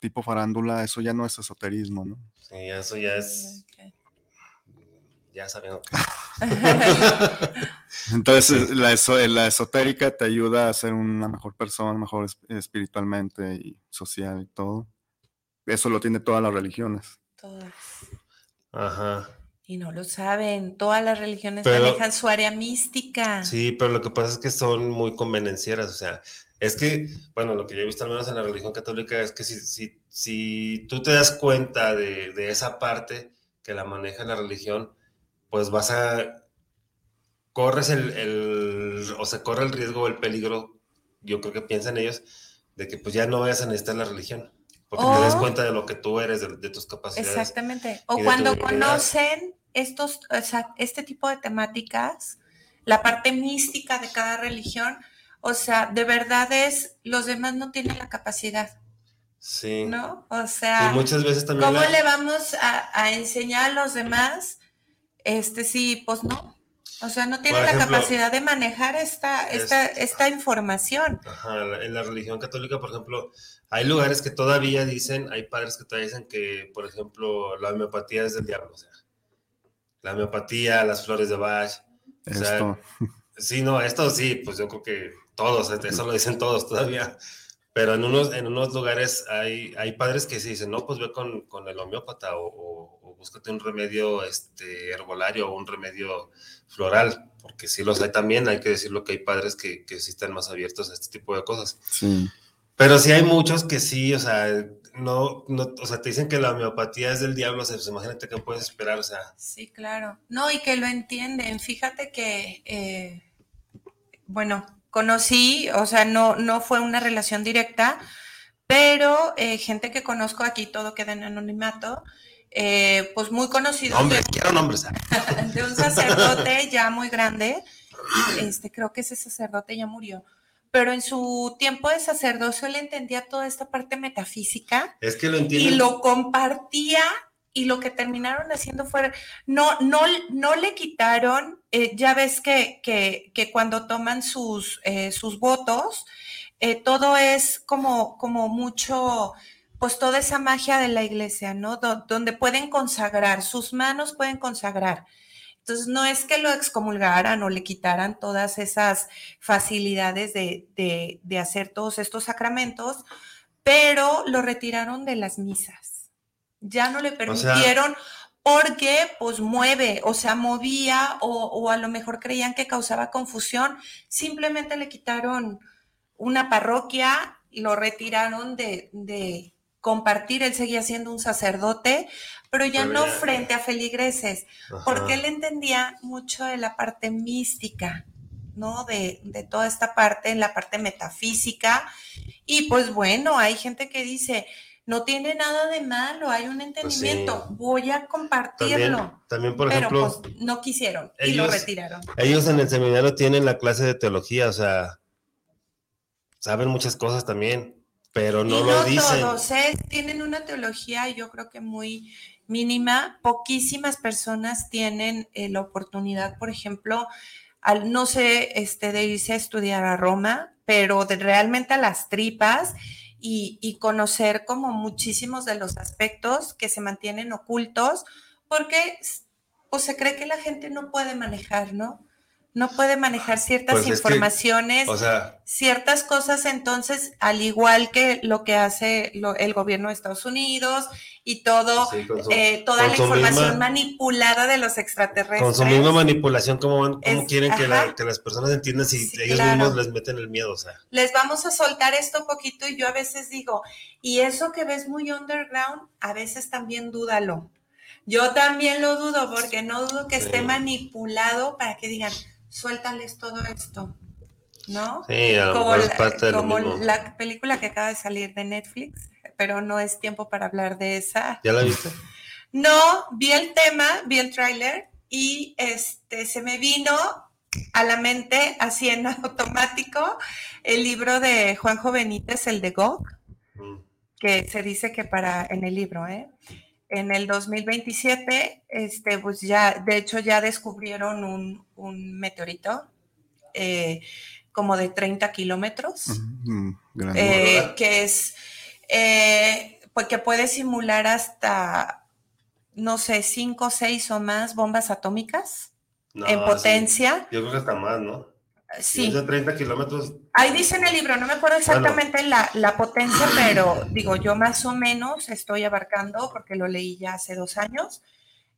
tipo farándula, eso ya no es esoterismo, ¿no? Sí, eso ya es. Ya saben. Entonces, la, la, esotérica te ayuda a ser una mejor persona, mejor espiritualmente y social y todo. Eso lo tiene todas las religiones. Todas. Ajá. Y no lo saben. Todas las religiones manejan su área mística. Sí, pero lo que pasa es que son muy convenencieras. O sea, es que, bueno, lo que yo he visto al menos en la religión católica es que si, si, si tú te das cuenta de, de esa parte que la maneja la religión, pues vas a corres el, o sea, corre el riesgo o el peligro, yo creo que piensan ellos, de que pues ya no vayas a necesitar la religión, porque te das cuenta de lo que tú eres, de, tus capacidades. Exactamente. O cuando conocen estos, o sea, este tipo de temáticas, la parte mística de cada religión, o sea, de verdad es, los demás no tienen la capacidad. Sí. ¿No? O sea, muchas veces también ¿cómo le vamos a, a enseñar a los demás? Este sí, pues no. O sea, no tiene la capacidad de manejar esta, esta, esta información. Ajá, en la religión católica, por ejemplo, hay lugares que todavía dicen, hay padres que todavía dicen que, por ejemplo, la homeopatía es del diablo. O sea, la homeopatía, las flores de Bach. O sea, sí, no, esto sí, pues yo creo que todos, eso lo dicen todos todavía. Pero en unos, en unos lugares hay, hay padres que sí dicen, no, pues ve con, con el homeópata o, o, búscate un remedio este, herbolario o un remedio floral, porque sí los hay también, hay que decirlo que hay padres que, que sí están más abiertos a este tipo de cosas. Sí. Pero sí hay muchos que sí, o sea, no, no, o sea, te dicen que la homeopatía es del diablo, o sea, pues imagínate qué puedes esperar, o sea. Sí, claro. No, y que lo entienden. Fíjate que, eh, bueno, conocí, o sea, no, no fue una relación directa, pero eh, gente que conozco aquí, todo queda en anonimato, eh, pues muy conocido. Hombre, quiero nombres. De un sacerdote ya muy grande, este, creo que ese sacerdote ya murió, pero en su tiempo de sacerdocio él entendía toda esta parte metafísica. Es que lo entiende. Y lo compartía y lo que terminaron haciendo fue, no, no, no le quitaron, eh, ya ves que, que, cuando toman sus, eh, sus votos, eh, todo es como, como mucho, pues toda esa magia de la iglesia, ¿no? donde pueden consagrar, sus manos pueden consagrar. Entonces, no es que lo excomulgaran o le quitaran todas esas facilidades de, de, de hacer todos estos sacramentos, pero lo retiraron de las misas ya no le permitieron porque pues mueve, o sea, movía o, a lo mejor creían que causaba confusión, simplemente le quitaron una parroquia, lo retiraron de, compartir, él seguía siendo un sacerdote, pero ya no frente a feligreses, porque él entendía mucho de la parte mística, ¿no? De, de, toda esta parte, en la parte metafísica. Y pues bueno, hay gente que dice, no tiene nada de malo, hay un pues entendimiento, voy a compartirlo. También, por ejemplo, pues, no quisieron y lo retiraron. Ellos en el seminario tienen la clase de teología, o sea, saben muchas cosas también, pero no, lo dicen. Todos, ¿eh? tienen una teología, yo creo que muy mínima. Poquísimas personas tienen eh, la oportunidad, por ejemplo, al no sé, este, de irse a estudiar a Roma, pero de realmente a las tripas y, conocer como muchísimos de los aspectos que se mantienen ocultos, porque pues, se cree que la gente no puede manejar, ¿no? No puede manejar ciertas pues informaciones, ciertas cosas, entonces, al igual que lo que hace el gobierno de Estados Unidos y todo, eh, toda la información manipulada de los extraterrestres. Con su misma manipulación, ¿cómo, quieren que, las personas entiendan si ellos mismos les meten el miedo? O sea. Les vamos a soltar esto poquito y yo a veces digo, y eso que ves muy underground, a veces también dúdalo. Yo también lo dudo porque no dudo que esté manipulado para que digan, suéltales todo esto, ¿no? Sí, a lo como mejor es la, parte de lo como mismo. la película que acaba de salir de Netflix, pero no es tiempo para hablar de esa. ¿Ya la viste? No, vi el tema, vi el tráiler y este se me vino a la mente así en automático el libro de Juanjo Benítez, el de Gog, Mm. que se dice que para en el libro, ¿eh? En el 2027, este, pues ya, de hecho ya descubrieron un, un meteorito eh, como de 30 kilómetros Mm, eh, que es, eh, pues que puede simular hasta, no sé, cinco, seis o más bombas atómicas No, en sí. potencia. Yo creo que hasta más, ¿no? Sí, es de 30 kilómetros. ahí dice en el libro, no me acuerdo exactamente la, la potencia, pero digo, yo más o menos estoy abarcando, porque lo leí ya hace dos años.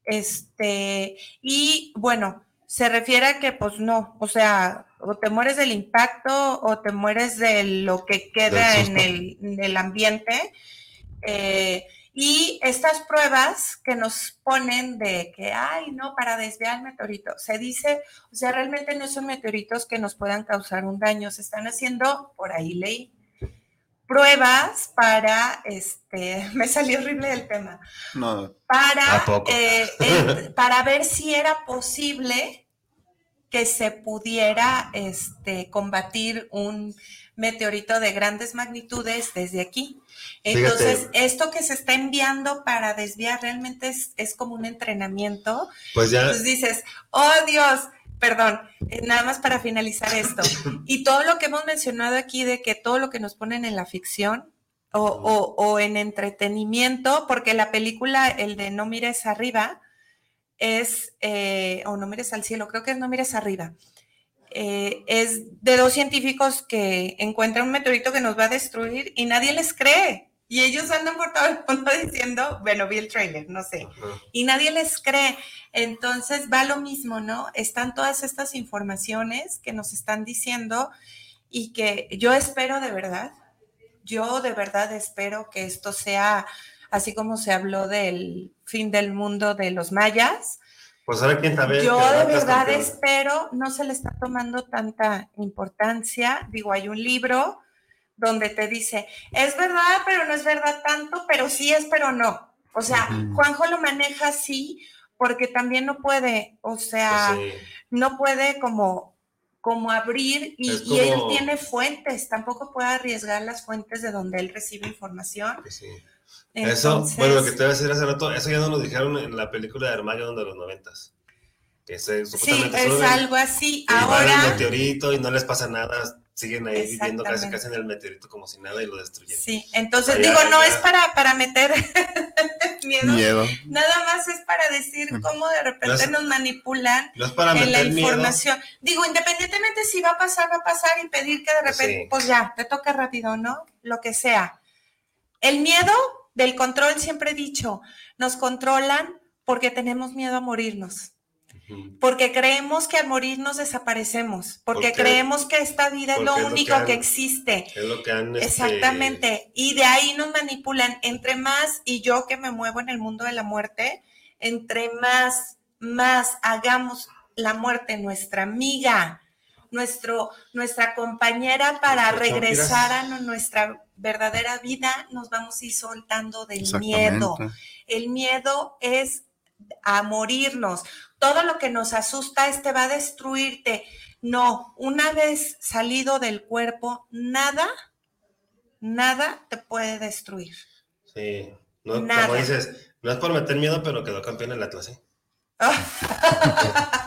Este, y bueno, se refiere a que, pues no, o sea, o te mueres del impacto o te mueres de lo que queda en el, en el ambiente. Eh, y estas pruebas que nos ponen de que, ay, no, para desviar el meteorito, se dice, o sea, realmente no son meteoritos que nos puedan causar un daño, se están haciendo, por ahí leí, pruebas para, este, me salió horrible el tema, No, para, eh, eh, para ver si era posible que se pudiera este, combatir un meteorito de grandes magnitudes desde aquí. Entonces, Fíjate. esto que se está enviando para desviar realmente es, es como un entrenamiento. Pues ya. Entonces dices, oh Dios, perdón, eh, nada más para finalizar esto. Y todo lo que hemos mencionado aquí de que todo lo que nos ponen en la ficción o, o- o en entretenimiento, porque la película, el de No mires arriba, es, eh, o No mires al cielo, creo que es No mires arriba. Eh, es de dos científicos que encuentran un meteorito que nos va a destruir y nadie les cree. Y ellos andan por todo el mundo diciendo, bueno, vi el trailer, no sé Ajá. y nadie les cree. Entonces va lo mismo, ¿no? Están todas estas informaciones que nos están diciendo y que yo espero de verdad, yo de verdad espero que esto sea así como se habló del fin del mundo de los mayas. Pues ahora quién sabe. Yo de verdad espero, no se le está tomando tanta importancia. Digo, hay un libro donde te dice, es verdad, pero no es verdad tanto, pero sí es, pero no. O sea. Juanjo lo maneja así porque también no puede, o sea, Pues sí. no puede como, como abrir y, él tiene fuentes, tampoco puede arriesgar las fuentes de donde él recibe información. Pues sí. Entonces, Eso, bueno, lo que te iba a decir hace rato, eso ya nos lo dijeron en la película de Armageddon de los noventas. Que se, sí, supuestamente es suben, algo así. y van el Ahora, meteorito y no les pasa nada, siguen ahí viviendo casi casi en el meteorito como si nada y lo destruyen. sí, entonces Allá, digo, no es para, para meter miedo, miedo. nada más es para decir cómo de repente No es- nos manipulan No es para en la meter miedo. información. Digo, independientemente si va a pasar, va a pasar y pedir que de repente, sí. pues ya, te toca rápido, ¿no? Lo que sea. El miedo del control, siempre he dicho, nos controlan porque tenemos miedo a morirnos, porque creemos que al morirnos desaparecemos, porque Porque- creemos que esta vida es lo es lo que único han- que existe. Es lo que han. este, Exactamente. Y de ahí nos manipulan. Entre más, y yo que me muevo en el mundo de la muerte, entre más, más hagamos la muerte nuestra amiga, nuestro, nuestra compañera para regresar a nu- nuestra verdadera vida, nos vamos a ir soltando del miedo. El miedo es a morirnos. Todo lo que nos asusta es te va a destruirte. No, una vez salido del cuerpo, nada, nada te puede destruir. Sí. No, Nada. como dices, no es por meter miedo, pero quedó campeón en Atlas,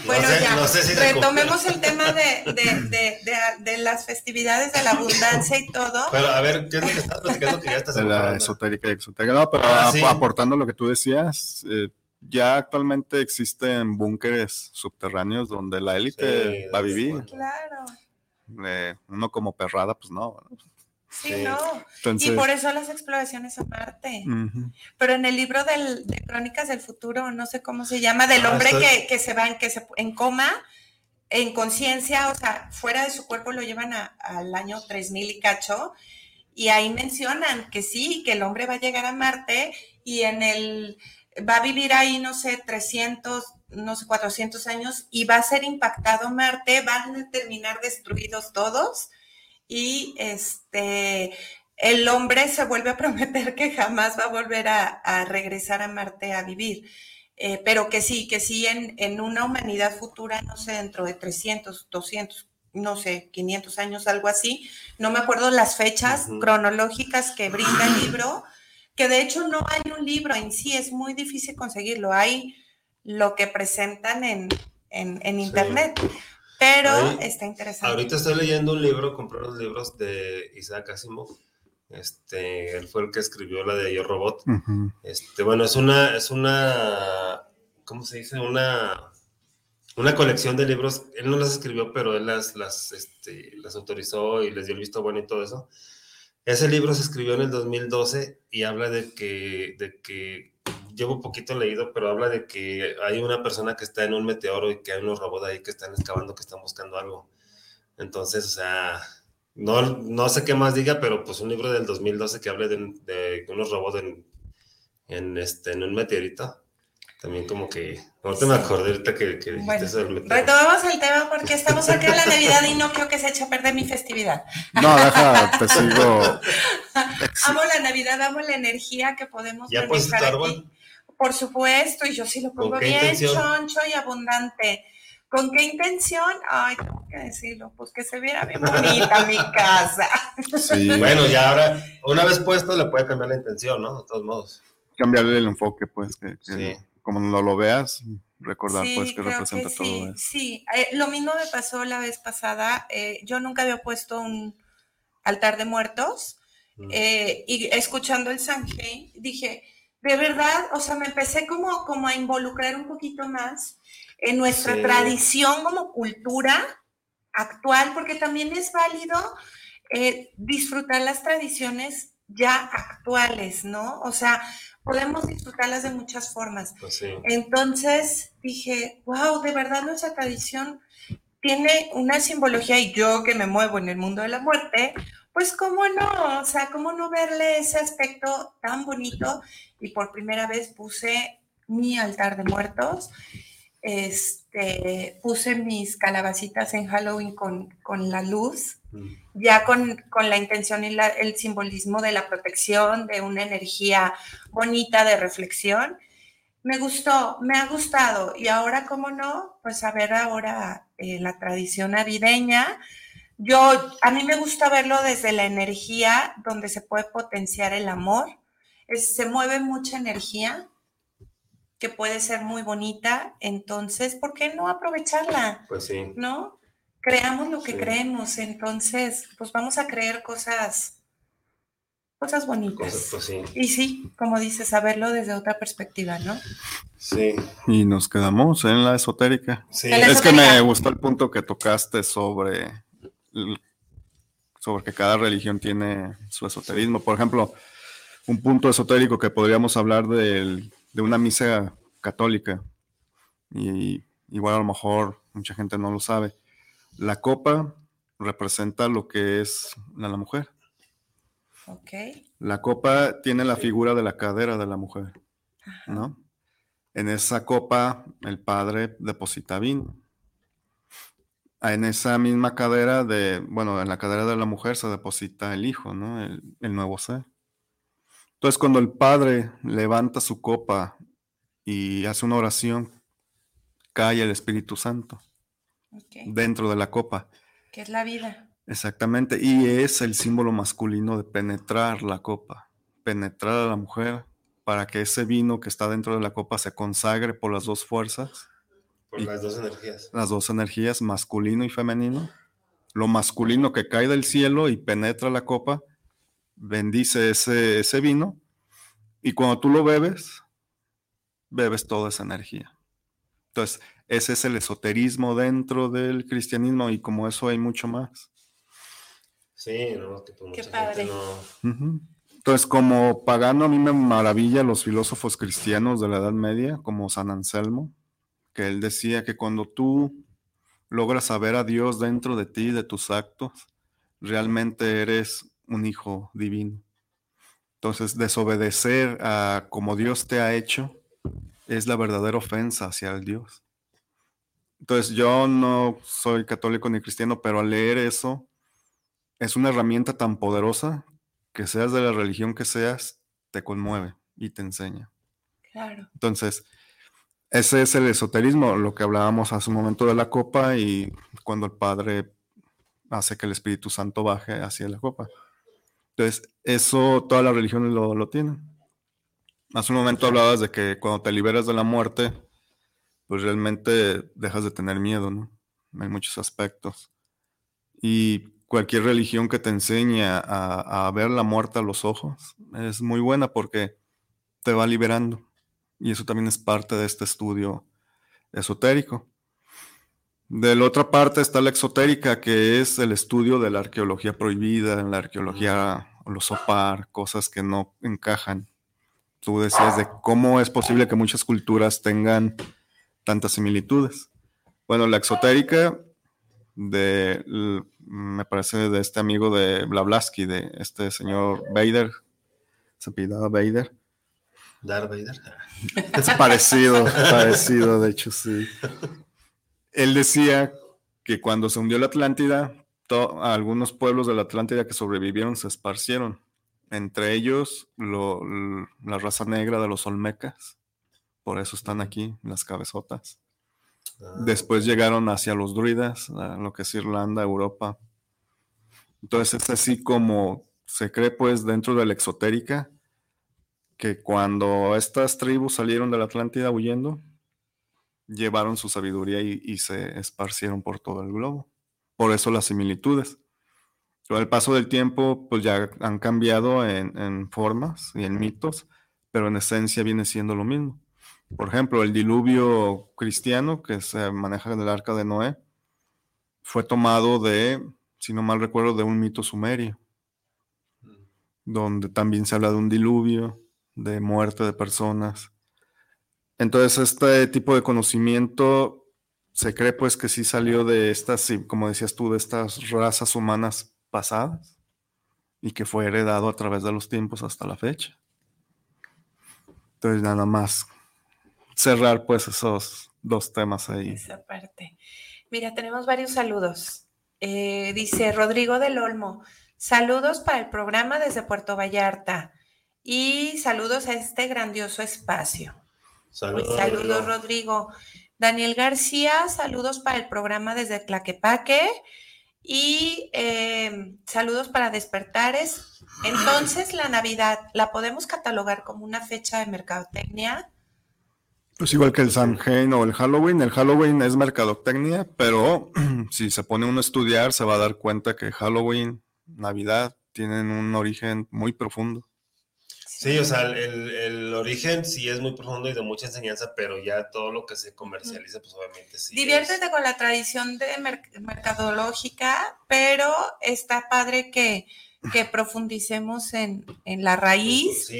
No bueno, sé- ya, no sé si se retomemos el tema de, de- de- de- de las festividades de la abundancia y todo. Pero a ver, ¿qué es lo que estás platicando que ya estás De la esotérica y exotérica. No, pero Ah, sí. aportando lo que tú decías, eh, ya actualmente existen búnkeres subterráneos donde la élite Sí, va a vivir. Claro, Eh, uno como perrada, pues no. ¿no? Sí, Sí. no. Entonces, Y por eso las exploraciones a Marte. Pero en el libro del- de Crónicas del Futuro, no sé cómo se llama, del Ah, hombre estoy- que, que se va en, que se, en coma, en conciencia, o sea, fuera de su cuerpo lo llevan a- al año 3000 y cacho, y ahí mencionan que sí, que el hombre va a llegar a Marte y en el va a vivir ahí, no sé, 300, no sé, 400 años y va a ser impactado Marte, van a terminar destruidos todos y este, el hombre se vuelve a prometer que jamás va a volver a, regresar a Marte a vivir. Eh, pero que sí, que sí en, en, una humanidad futura, no sé, dentro de 300, 200, no sé, 500 años, algo así. No me acuerdo las fechas cronológicas que brinda el libro, que de hecho no hay un libro en sí, es muy difícil conseguirlo. Hay lo que presentan en, en, internet. Pero está interesante. Ahorita estoy leyendo un libro, compré los libros de Isaac Asimov. Este, él fue el que escribió la de Yo Robot. Este, bueno, es una, es una, ¿cómo se dice? Una, una colección de libros. Él no las escribió, pero él las, las, este, las autorizó y les dio el visto bueno y todo eso. Ese libro se escribió en el 2012 y habla de que, de que llevo poquito leído, pero habla de que hay una persona que está en un meteoro y que hay unos robots ahí que están excavando, que están buscando algo. Entonces, o sea, no, no sé qué más diga, pero pues un libro del 2012 que hable de, de unos robots en, en, este, en un meteorito. También como que, ahorita me acordé ahorita que, que dijiste bueno, eso del meteorito. Retomamos el tema porque estamos cerca de la Navidad y no creo que se eche a perder mi festividad. No, deja, te sigo. amo la Navidad, amo la energía que podemos ¿Ya puedes aquí. Por supuesto, y yo sí lo pongo bien choncho y abundante. ¿Con qué intención? Ay, tengo que decirlo, pues que se viera bien bonita mi casa. Sí. Bueno, ya ahora, una vez puesto, le puede cambiar la intención, ¿no? De todos modos. Cambiarle el enfoque, pues, que, como no lo veas, recordar, pues, que representa todo eso. Sí, eh, lo mismo me pasó la vez pasada. Eh, yo nunca había puesto un altar de muertos. Mm. Eh, y escuchando el Sanjay, dije, de verdad, o sea, me empecé como, como a involucrar un poquito más en nuestra tradición como cultura actual, porque también es válido eh, disfrutar las tradiciones ya actuales, ¿no? O sea, podemos disfrutarlas de muchas formas. Pues sí. Entonces dije, wow, de verdad nuestra tradición tiene una simbología y yo que me muevo en el mundo de la muerte, pues cómo no, o sea, cómo no verle ese aspecto tan bonito. Y por primera vez puse mi altar de muertos, este, puse mis calabacitas en Halloween con, la luz, mm. ya con, la intención y el simbolismo de la protección, de una energía bonita de reflexión. Me gustó, me ha gustado. Y ahora, ¿cómo no? Pues a ver ahora eh, la tradición navideña, yo, a mí me gusta verlo desde la energía donde se puede potenciar el amor. se mueve mucha energía que puede ser muy bonita, entonces, ¿por qué no aprovecharla? Pues sí. ¿No? Creamos lo que creemos, entonces, pues vamos a creer cosas, cosas bonitas. pues sí. Y sí, como dices, saberlo desde otra perspectiva, ¿no? Sí. Y nos quedamos en la esotérica. Sí. es que me gustó el punto que tocaste sobre sobre que cada religión tiene su esoterismo. Por ejemplo, un punto esotérico que podríamos hablar de, una misa católica, y igual a lo mejor mucha gente no lo sabe. La copa representa lo que es la, la mujer. Okay. La copa tiene la figura de la cadera de la mujer, ¿no? En esa copa el padre deposita vino en esa misma cadera de, bueno, en la cadera de la mujer se deposita el hijo, ¿no? El, nuevo ser. Entonces, cuando el padre levanta su copa y hace una oración, cae el Espíritu Santo dentro de la copa. Que es la vida. Exactamente, y es el símbolo masculino de penetrar la copa, penetrar a la mujer para que ese vino que está dentro de la copa se consagre por las dos fuerzas las dos energías. Las dos energías, masculino y femenino. Lo masculino que cae del cielo y penetra la copa, bendice ese, ese vino. Y cuando tú lo bebes, bebes toda esa energía. Entonces, ese es el esoterismo dentro del cristianismo y como eso hay mucho más. Sí, no, Qué padre. Entonces, como pagano, a mí me maravilla los filósofos cristianos de la Edad Media, como San Anselmo, que él decía que cuando tú logras saber a Dios dentro de ti, de tus actos, realmente eres un hijo divino. Entonces, desobedecer a como Dios te ha hecho es la verdadera ofensa hacia el Dios. Entonces yo no soy católico ni cristiano, pero al leer eso, es una herramienta tan poderosa que seas de la religión que seas, te conmueve y te enseña. Claro. Entonces, ese es el esoterismo, lo que hablábamos hace un momento de la copa y cuando el Padre hace que el Espíritu Santo baje hacia la copa. Entonces, eso todas las religiones lo, lo tienen. Hace un momento hablabas de que cuando te liberas de la muerte, pues realmente dejas de tener miedo, ¿no? En muchos aspectos. Y cualquier religión que te enseñe a, ver la muerte a los ojos es muy buena porque te va liberando. Y eso también es parte de este estudio esotérico. De la otra parte está la exotérica, que es el estudio de la arqueología prohibida, la arqueología, los opar, cosas que no encajan. Tú decías de cómo es posible que muchas culturas tengan tantas similitudes. Bueno, la exotérica de, me parece, de este amigo de Blablaski, de este señor Vader, se pidaba Vader. Darth Vader. Es parecido, parecido, de hecho, sí. Él decía que cuando se hundió la Atlántida, algunos pueblos de la Atlántida que sobrevivieron se esparcieron. Entre ellos, la raza negra de los Olmecas. Por eso están aquí, las cabezotas. Después llegaron hacia los druidas, lo que es Irlanda, Europa. Entonces es así como se cree pues dentro de la exotérica que cuando estas tribus salieron de la Atlántida huyendo, llevaron su sabiduría y, se esparcieron por todo el globo. Por eso las similitudes. Con el paso del tiempo, pues ya han cambiado en formas y en mitos, pero en esencia viene siendo lo mismo. Por ejemplo, el diluvio cristiano que se maneja en el arca de Noé fue tomado de, si no mal recuerdo, de un mito sumerio, donde también se habla de un diluvio, de muerte de personas. Entonces, este tipo de conocimiento se cree pues que sí salió de estas, como decías tú, de estas razas humanas pasadas y que fue heredado a través de los tiempos hasta la fecha. Entonces, nada más cerrar pues esos dos temas ahí. Esa parte. Mira, tenemos varios saludos. Eh, dice Rodrigo del Olmo, saludos para el programa desde Puerto Vallarta y saludos a este grandioso espacio. Saludos, saludos Rodrigo. Daniel García, saludos para el programa desde Tlaquepaque y eh, saludos para Despertares. Entonces, la Navidad, ¿la podemos catalogar como una fecha de mercadotecnia? Pues igual que el Samhain o el Halloween, el Halloween es mercadotecnia, pero si se pone uno a estudiar se va a dar cuenta que Halloween, Navidad tienen un origen muy profundo. Sí, o sea, el, origen sí es muy profundo y de mucha enseñanza, pero ya todo lo que se comercializa, pues obviamente sí. Diviértete con la tradición de mercadológica, pero está padre que que profundicemos en, la raíz,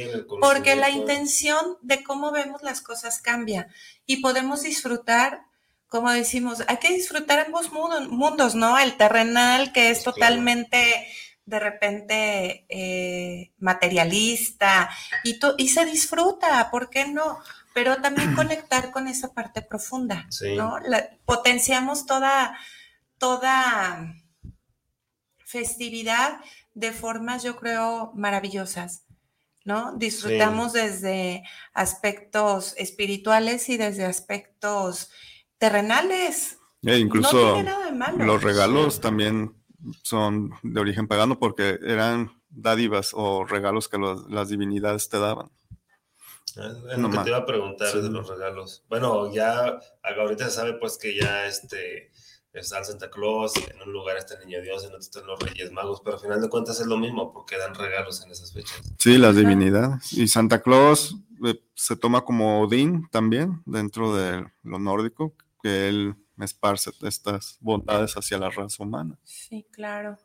porque la intención de cómo vemos las cosas cambia y podemos disfrutar, como decimos, hay que disfrutar ambos mundos, ¿no? El terrenal que es totalmente de repente eh, materialista y, y se disfruta, ¿por qué no? Pero también conectar con esa parte profunda, ¿no? potenciamos toda, toda festividad de formas, yo creo, maravillosas, ¿no? Disfrutamos desde aspectos espirituales y desde aspectos terrenales. E incluso los regalos también son de origen pagano porque eran dádivas o regalos que las divinidades te daban. Es lo que te iba a preguntar de los regalos. Bueno, ya ahorita se sabe pues que ya este está Santa Claus, en un lugar está el Niño Dios, en otro están los Reyes Magos, pero al final de cuentas es lo mismo porque dan regalos en esas fechas. Sí, las divinidades. Y Santa Claus eh, se toma como Odín también dentro de lo nórdico, que él esparce estas bondades hacia la raza humana. Sí, claro.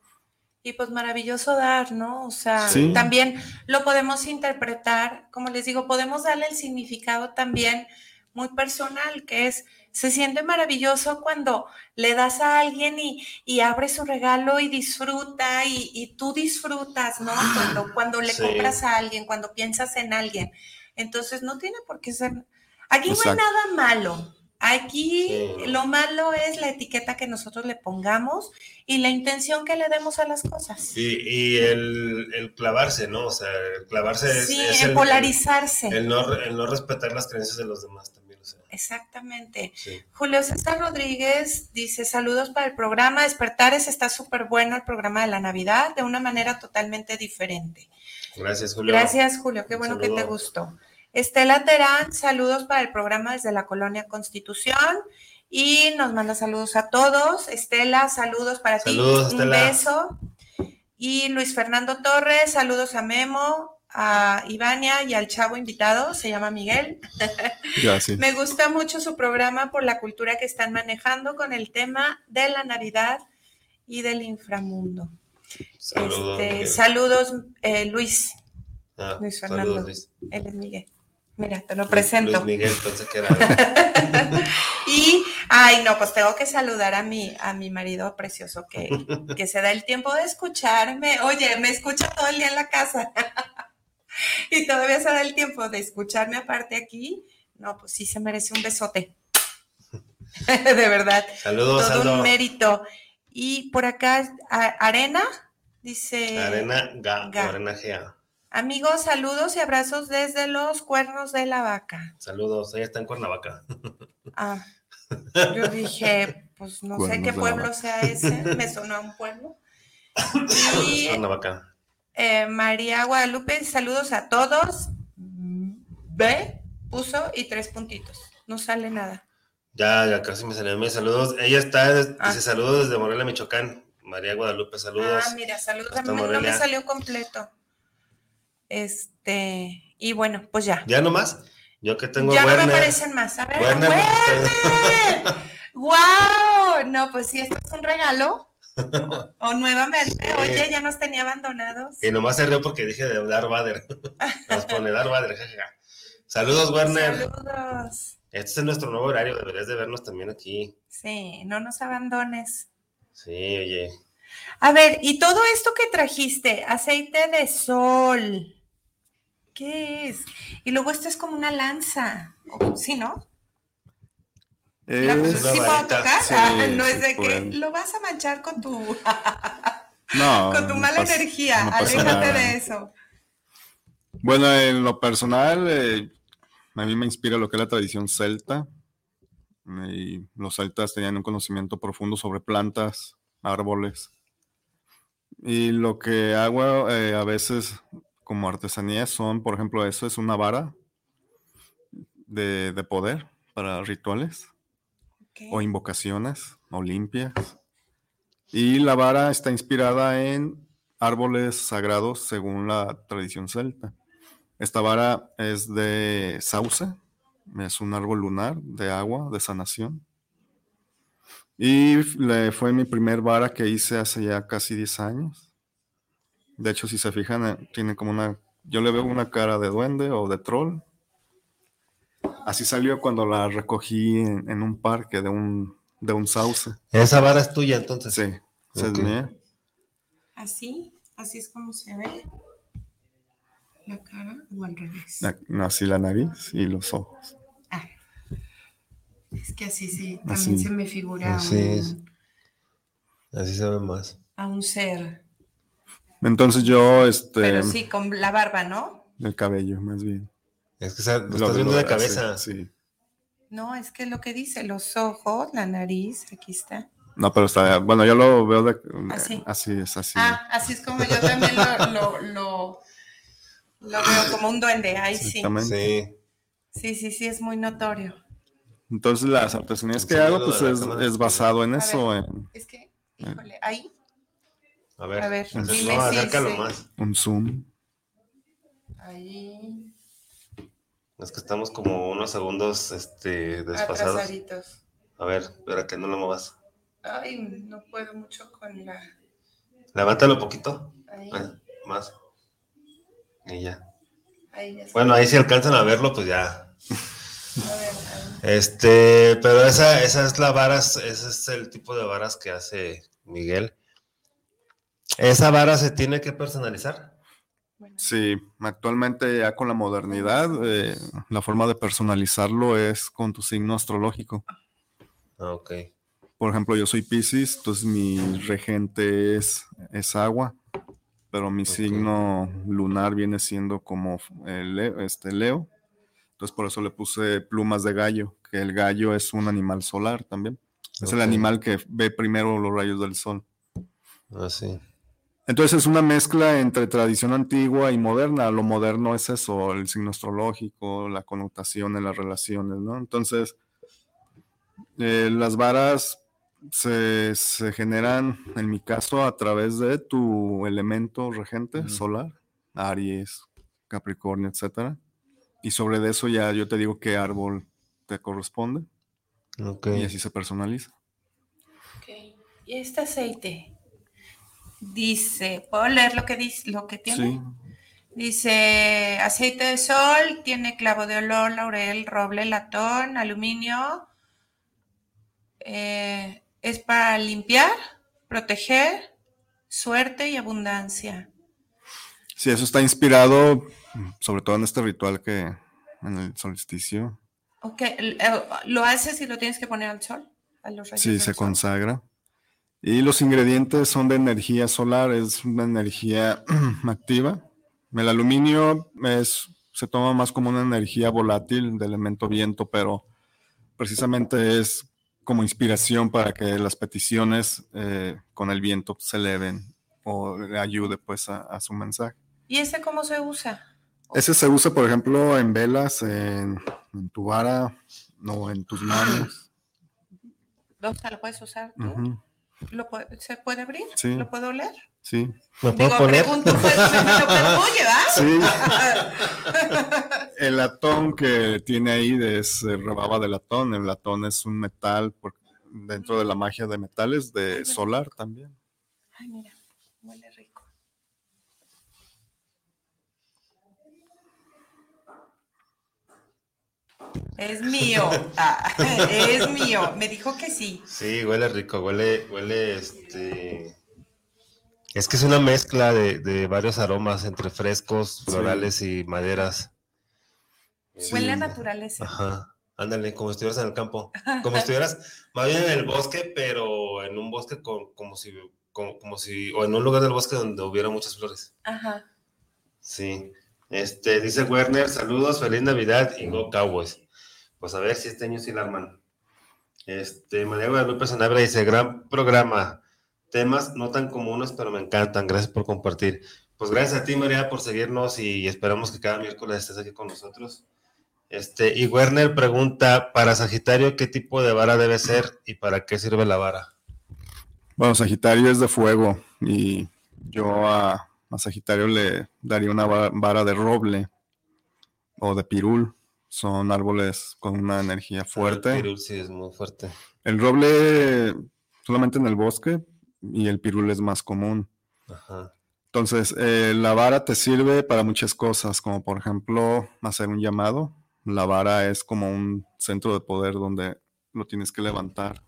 Y pues maravilloso dar, ¿no? O sea, también lo podemos interpretar, como les digo, podemos darle el significado también muy personal, que es se siente maravilloso cuando le das a alguien y, y abre su regalo y disfruta y, tú disfrutas, ¿no? Cuando, cuando le compras a alguien, cuando piensas en alguien. Entonces no tiene por qué ser Aquí no hay nada malo. Aquí Sí, lo malo es la etiqueta que nosotros le pongamos y la intención que le demos a las cosas. Y, y el, el clavarse, ¿no? O sea, el clavarse es, Sí, es el, polarizarse. el no, el no respetar las creencias de los demás también. Exactamente. sí. Julio César Rodríguez dice saludos para el programa Despertares, está súper bueno el programa de la Navidad de una manera totalmente diferente. Gracias, Julio. Gracias Julio, qué bueno que te gustó. Estela Terán, saludos para el programa desde la Colonia Constitución y nos manda saludos a todos. Estela, saludos para Saludos, ti, un beso. Y Luis Fernando Torres, saludos a Memo, a Ivania y al chavo invitado, se llama Miguel. Ya, sí. Me gusta mucho su programa por la cultura que están manejando con el tema de la Navidad y del inframundo. Saludos. Este, saludos, eh, Luis. Ah, Luis saludos, Fernando. Luis. Él es Miguel. Mira, te lo presento. Luis Miguel, pensé que era. Y, ay, no, pues tengo que saludar a mi, a mi marido precioso que, que se da el tiempo de escucharme. Oye, me escucha todo el día en la casa. y todavía se da el tiempo de escucharme aparte aquí. No, pues sí se merece un besote. de verdad. Saludos, todo Aldo. un mérito. Y por acá, a- Arena, dice. Arena Ga, Ga. Arena Gea. Amigos, saludos y abrazos desde los cuernos de la vaca. Saludos, ella está en Cuernavaca. Ah, yo dije, pues no sé qué pueblo sea ese, me sonó a un pueblo. Y Cuernavaca. Eh, María Guadalupe, saludos a todos. B puso y tres puntitos. No sale nada. Ya, ya casi me salió mis saludos. Ella está, dice Ah. saludos desde Morelia, Michoacán. María Guadalupe, saludos. Ah, mira, saludos. No me- no me salió completo. Este, y bueno, pues ya. ¿Ya nomás? Yo que tengo ya no me aparecen más. A ver, Werner, ¡Werner! ¡Wow! No, pues sí, esto es un regalo. O nuevamente, oye, ya nos tenía abandonados. Y nomás se rió porque dije de Darth Vader. Nos pone Darth Vader, jajaja. Saludos, Werner. Saludos. Este es nuestro nuevo horario, deberías de vernos también aquí. Sí, no nos abandones. Sí, oye. A ver, y todo esto que trajiste, aceite de sol, ¿qué es? Y luego esto es como una lanza, ¿o- ¿sí, no? La- una ¿Sí puedo varita. tocar? Sí, Ah, no es de que lo vas a manchar con tu, no, con tu no mala pasa- energía. no Aléjate de eso. Bueno, en lo personal, eh, a mí me inspira lo que es la tradición celta. Y los celtas tenían un conocimiento profundo sobre plantas, árboles. Y lo que hago eh, a veces como artesanía son, por ejemplo, eso es una vara de, de poder para rituales O invocaciones o limpias. Y la vara está inspirada en árboles sagrados según la tradición celta. Esta vara es de sauce, es un árbol lunar de agua, de sanación. Y le- fue mi primer vara que hice hace ya casi 10 años. De hecho, si se fijan, eh, tiene como una, yo le veo una cara de duende o de troll. Así salió cuando la recogí en, en un parque de un, de un sauce. Esa vara es tuya, entonces. Sí, esa es mía. Así, así es como se ve. La cara o al revés. La- no, así la nariz y los ojos. Ah, es que así sí, también Así. se me figura Así un- es. Así se ve más. a un ser. Entonces yo, este, Pero sí, con la barba, ¿no? el cabello, más bien. Es que o sea, lo Lo- estás viendo lo- de así, cabeza. Sí. No, es que lo que dice, los ojos, la nariz, aquí está. No, pero está, bueno, yo lo veo de, Así. así es, así. Ah, así es como yo también lo, lo, lo, lo veo como un duende. Ay, sí. Sí. Sí, sí, sí, es muy notorio. Entonces las artesanías que hago, pues es, basado en A eso, en Es que, híjole, ahí. A ver, A ver, acer- dime no, si acércalo se- más. un zoom. Ahí. Es que estamos como unos segundos este, desfasados. Atrasaditos. A ver, espera que no lo muevas. Ay, no puedo mucho con la. Levántalo un poquito. Ahí, Ah, Más. Y ya. ahí ya está. Bueno, ahí si alcanzan a verlo, pues ya. A ver. Este, pero esa, esa es la varas, ese es el tipo de varas que hace Miguel. ¿Esa vara se tiene que personalizar? Bueno, Sí, actualmente ya con la modernidad, eh, la forma de personalizarlo es con tu signo astrológico. Ah, ok. Por ejemplo, yo soy Pisces, entonces mi regente es, es agua, pero mi signo lunar viene siendo como el Le- este Leo. Entonces por eso le puse plumas de gallo, que el gallo es un animal solar también. Es el animal que ve primero los rayos del sol. Ah, sí. Entonces es una mezcla entre tradición antigua y moderna. Lo moderno es eso, el signo astrológico, la connotación en las relaciones, ¿no? Entonces, eh, las varas se, se generan, en mi caso, a través de tu elemento regente solar, Aries, Capricornio, etcétera. Y sobre de eso ya yo te digo qué árbol te corresponde Ok. y así se personaliza. ok. Y este aceite dice, ¿puedo leer lo que dice, lo que tiene? Sí, Dice aceite de sol, tiene clavo de olor, laurel, roble, latón, aluminio. Eh, es para limpiar, proteger, suerte y abundancia. Sí, eso está inspirado, sobre todo en este ritual que en el solsticio, Ok, ¿lo haces y lo tienes que poner al sol? A los rayos sí se sol? consagra. Y los ingredientes son de energía solar, es una energía activa. El aluminio es, se toma más como una energía volátil de elemento viento, pero precisamente es como inspiración para que las peticiones eh, con el viento se eleven o le ayude pues a- a su mensaje. ¿Y ese cómo se usa? Ese se usa, por ejemplo, en velas, en, en tu vara o en tus manos. ¿lo puedes usar tú? ¿Lo puede- ¿Se puede abrir? Sí. ¿Lo puedo oler? Sí, ¿Me puedo Digo, poner? pregunto, pues, ¿me, me lo puedo llevar? sí. El latón que tiene ahí es eh, rebaba de latón. El latón es un metal por- dentro de la magia de metales de solar también. Ay, mira, huele rico. Es mío, Ah, es mío. Me dijo que sí. Sí, huele rico, huele, huele este. Es que es una mezcla de, de varios aromas entre frescos, florales y maderas. Sí. Huele a naturaleza. Ajá. Ándale, como si estuvieras en el campo. Como si estuvieras más bien en el bosque, pero en un bosque con, como si, como, como si, o en un lugar del bosque donde hubiera muchas flores. Ajá. Sí. Este, dice Werner, saludos, feliz Navidad y Go Cowboys. Pues a ver si este año sí la arman. Este, María Guadalupe Sanabria dice, gran programa. Temas no tan comunes, pero me encantan. Gracias por compartir. Pues gracias a ti, María, por seguirnos y esperamos que cada miércoles estés aquí con nosotros. Este, y Werner pregunta, para Sagitario, ¿qué tipo de vara debe ser y para qué sirve la vara? Bueno, Sagitario es de fuego y yo a, a Sagitario le daría una va- vara de roble o de pirul. Son árboles con una energía fuerte. El pirul sí es muy fuerte. El roble solamente en el bosque y el pirul es más común. Ajá. Entonces, eh, la vara te sirve para muchas cosas, como por ejemplo hacer un llamado. La vara es como un centro de poder donde lo tienes que levantar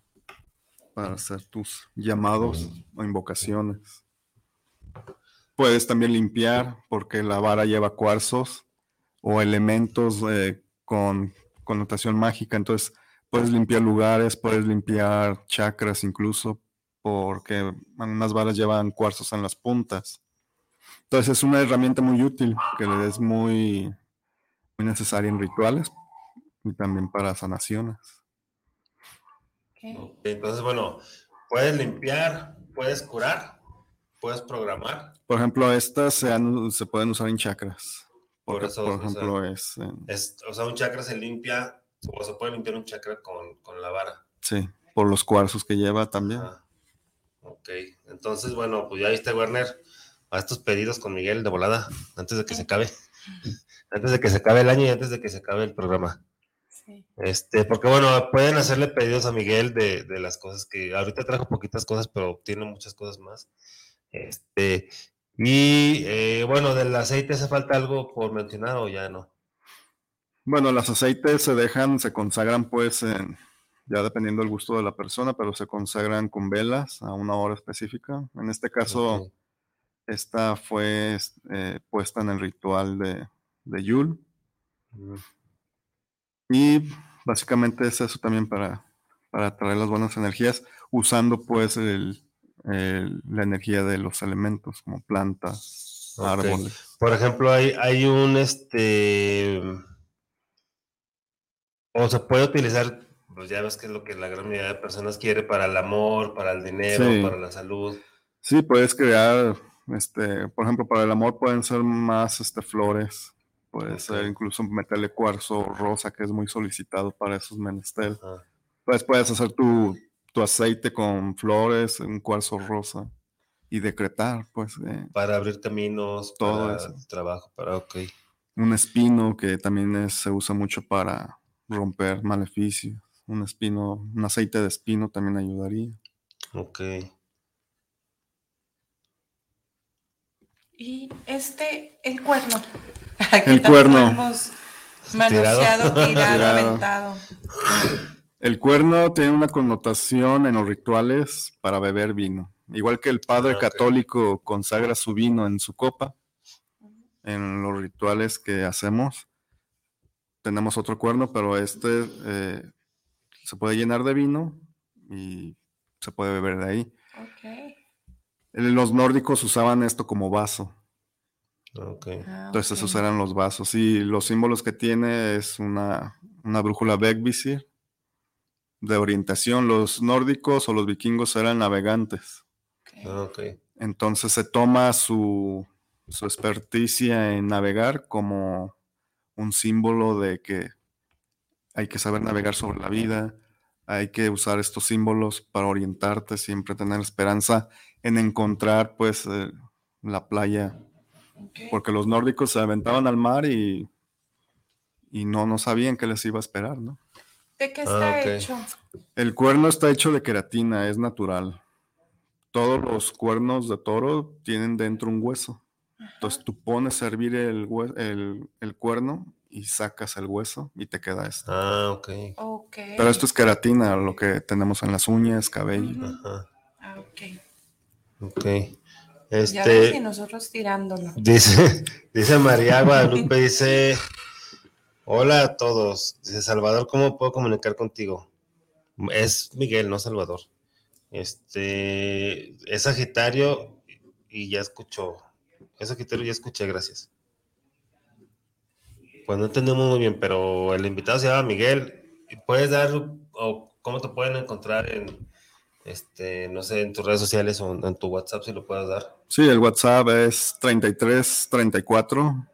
para hacer tus llamados o invocaciones. Puedes también limpiar porque la vara lleva cuarzos o elementos eh, con connotación mágica. Entonces, puedes limpiar lugares, puedes limpiar chakras incluso, porque algunas varas llevan cuarzos en las puntas. Entonces es una herramienta muy útil que le es muy, muy necesaria en rituales y también para sanaciones. Entonces, bueno, puedes limpiar, puedes curar, puedes programar. Por ejemplo, estas se, han- se pueden usar en chakras. Por eso, por o sea, ejemplo, es en- Es, o sea, un chakra se limpia, o se puede limpiar un chakra con, con la vara. sí, por los cuarzos que lleva también. Ajá. Ok, entonces, bueno, pues ya viste, Werner, a estos pedidos con Miguel de volada, antes de que se acabe. Antes de que se acabe el año y antes de que se acabe el programa. Sí. Este, porque bueno, pueden hacerle pedidos a Miguel de, de las cosas que ahorita trajo poquitas cosas, pero tiene muchas cosas más. Este, y eh, bueno, del aceite hace falta algo por mencionar o ya no. Bueno, los aceites se dejan, se consagran pues en- ya dependiendo del gusto de la persona, pero se consagran con velas a una hora específica. En este caso. Esta fue eh, puesta en el ritual de, de Yule. Mm. Y básicamente es eso también para, para traer las buenas energías, usando pues el, la energía de los elementos, como plantas, árboles. Por ejemplo, hay, hay un este. O se puede utilizar, pues ya ves que es lo que la gran mayoría de personas quiere para el amor, para el dinero, Sí. para la salud. Sí, puedes crear, este, por ejemplo, para el amor pueden ser más este, flores, puede ser incluso meterle cuarzo rosa, que es muy solicitado para esos menesteres. Ajá. Pues puedes hacer tu, tu aceite con flores, un cuarzo rosa y decretar, pues, eh, Para abrir caminos, Todo para eso. trabajo, para ok. un espino que también es- se usa mucho para romper maleficios. Un espino, un aceite de espino también ayudaría. Ok. Y este, el cuerno. Aquí El cuerno. hemos Manoseado, tirado, Tirado. aventado. El cuerno tiene una connotación en los rituales para beber vino. Igual que el padre Ah, católico consagra su vino en su copa, en los rituales que hacemos, tenemos otro cuerno, pero este eh, se puede llenar de vino y se puede beber de ahí. Ok. Los nórdicos usaban esto como vaso. Ah, entonces esos eran los vasos. Y los símbolos que tiene es una, una brújula Begvisir de orientación. Los nórdicos o los vikingos eran navegantes. Ah. Entonces se toma su, su experticia en navegar como un símbolo de que hay que saber navegar sobre la vida, hay que usar estos símbolos para orientarte, siempre tener esperanza en encontrar pues eh, la playa, porque los nórdicos se aventaban al mar y, y no, no sabían qué les iba a esperar, ¿no? ¿De qué Ah, está hecho? El cuerno está hecho de queratina, es natural. Todos los cuernos de toro tienen dentro un hueso. Entonces tú pones a hervir el, hue- el, el cuerno y sacas el hueso y te queda esto. Ah, ok. Ok. Pero esto es queratina, lo que tenemos en las uñas, cabello. Ajá. Ah, ok. Ok. Ya ves, y Este. nosotros tirándolo. Dice, dice María Guadalupe, dice, hola a todos. Dice, Salvador, ¿cómo puedo comunicar contigo? Es Miguel, no Salvador. Este, es Sagitario y ya escuchó. Es Sagitario ya escuché, gracias. Pues no entendemos muy bien, pero el invitado se llama Miguel. ¿Y ¿Puedes dar o cómo te pueden encontrar en, este, no sé, en tus redes sociales o en, en tu WhatsApp si lo puedes dar? Sí, el WhatsApp es 33 34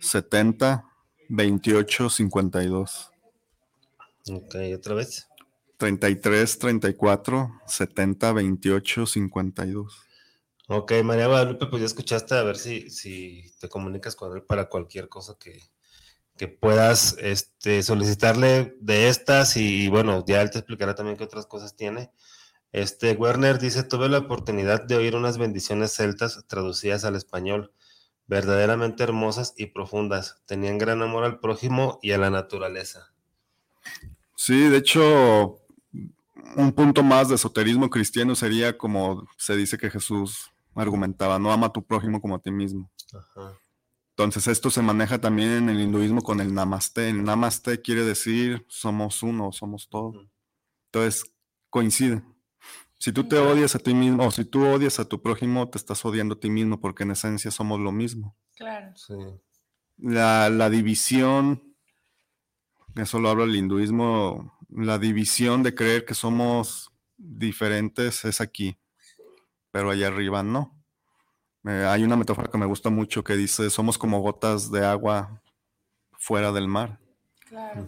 70 28 52. Ok, otra vez. 33 34 70 28 52. Ok, María Guadalupe, pues ya escuchaste, a ver si, si te comunicas con él para cualquier cosa que, que puedas este, solicitarle de estas y, bueno, ya él te explicará también qué otras cosas tiene. Este, Werner dice, tuve la oportunidad de oír unas bendiciones celtas traducidas al español, verdaderamente hermosas y profundas. Tenían gran amor al prójimo y a la naturaleza. Sí, de hecho, un punto más de esoterismo cristiano sería como se dice que Jesús argumentaba, no ama a tu prójimo como a ti mismo. Ajá. Entonces esto se maneja también en el hinduismo con el namaste. El namaste quiere decir somos uno, somos todo. Entonces coincide. Si tú te odias a ti mismo o si tú odias a tu prójimo, te estás odiando a ti mismo porque en esencia somos lo mismo. Claro. Sí. La, la división, eso lo habla el hinduismo, la división de creer que somos diferentes es aquí, pero allá arriba no. Eh, hay una metáfora que me gusta mucho que dice, somos como gotas de agua fuera del mar. Claro.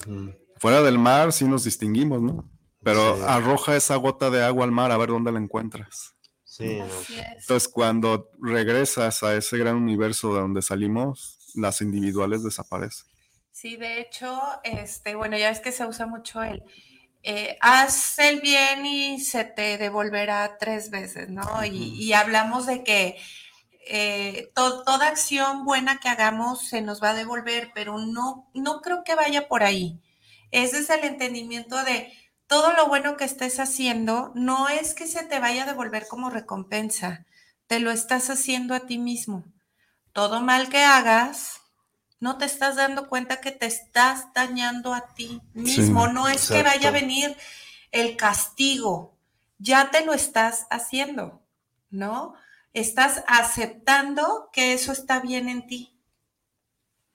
Fuera del mar sí nos distinguimos, ¿no? Pero Sí. arroja esa gota de agua al mar a ver dónde la encuentras. Sí. Entonces, cuando regresas a ese gran universo de donde salimos, las individuales desaparecen. Sí, de hecho, este, bueno, ya es que se usa mucho el eh, haz el bien y se te devolverá tres veces, ¿no? Y, y hablamos de que eh, to- toda acción buena que hagamos se nos va a devolver, pero no, no creo que vaya por ahí. Ese es el entendimiento de todo lo bueno que estés haciendo, no es que se te vaya a devolver como recompensa, te lo estás haciendo a ti mismo. Todo mal que hagas, no te estás dando cuenta que te estás dañando a ti mismo. no es que vaya a venir el castigo, ya te lo estás haciendo, ¿no? Estás aceptando que eso está bien en ti.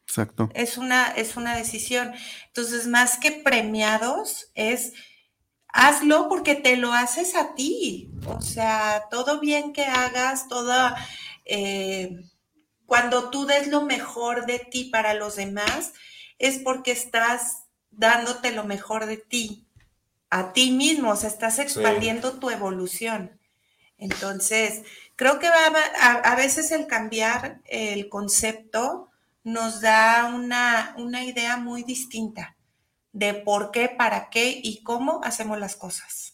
Exacto. Es una, es una decisión. Entonces, más que premiados, es hazlo porque te lo haces a ti. O sea, todo bien que hagas, toda, eh, cuando tú des lo mejor de ti para los demás, es porque estás dándote lo mejor de ti, a ti mismo, o sea, estás expandiendo tu evolución. Entonces, creo que va a, a, veces el cambiar el concepto nos da una, una idea muy distinta de por qué, para qué y cómo hacemos las cosas.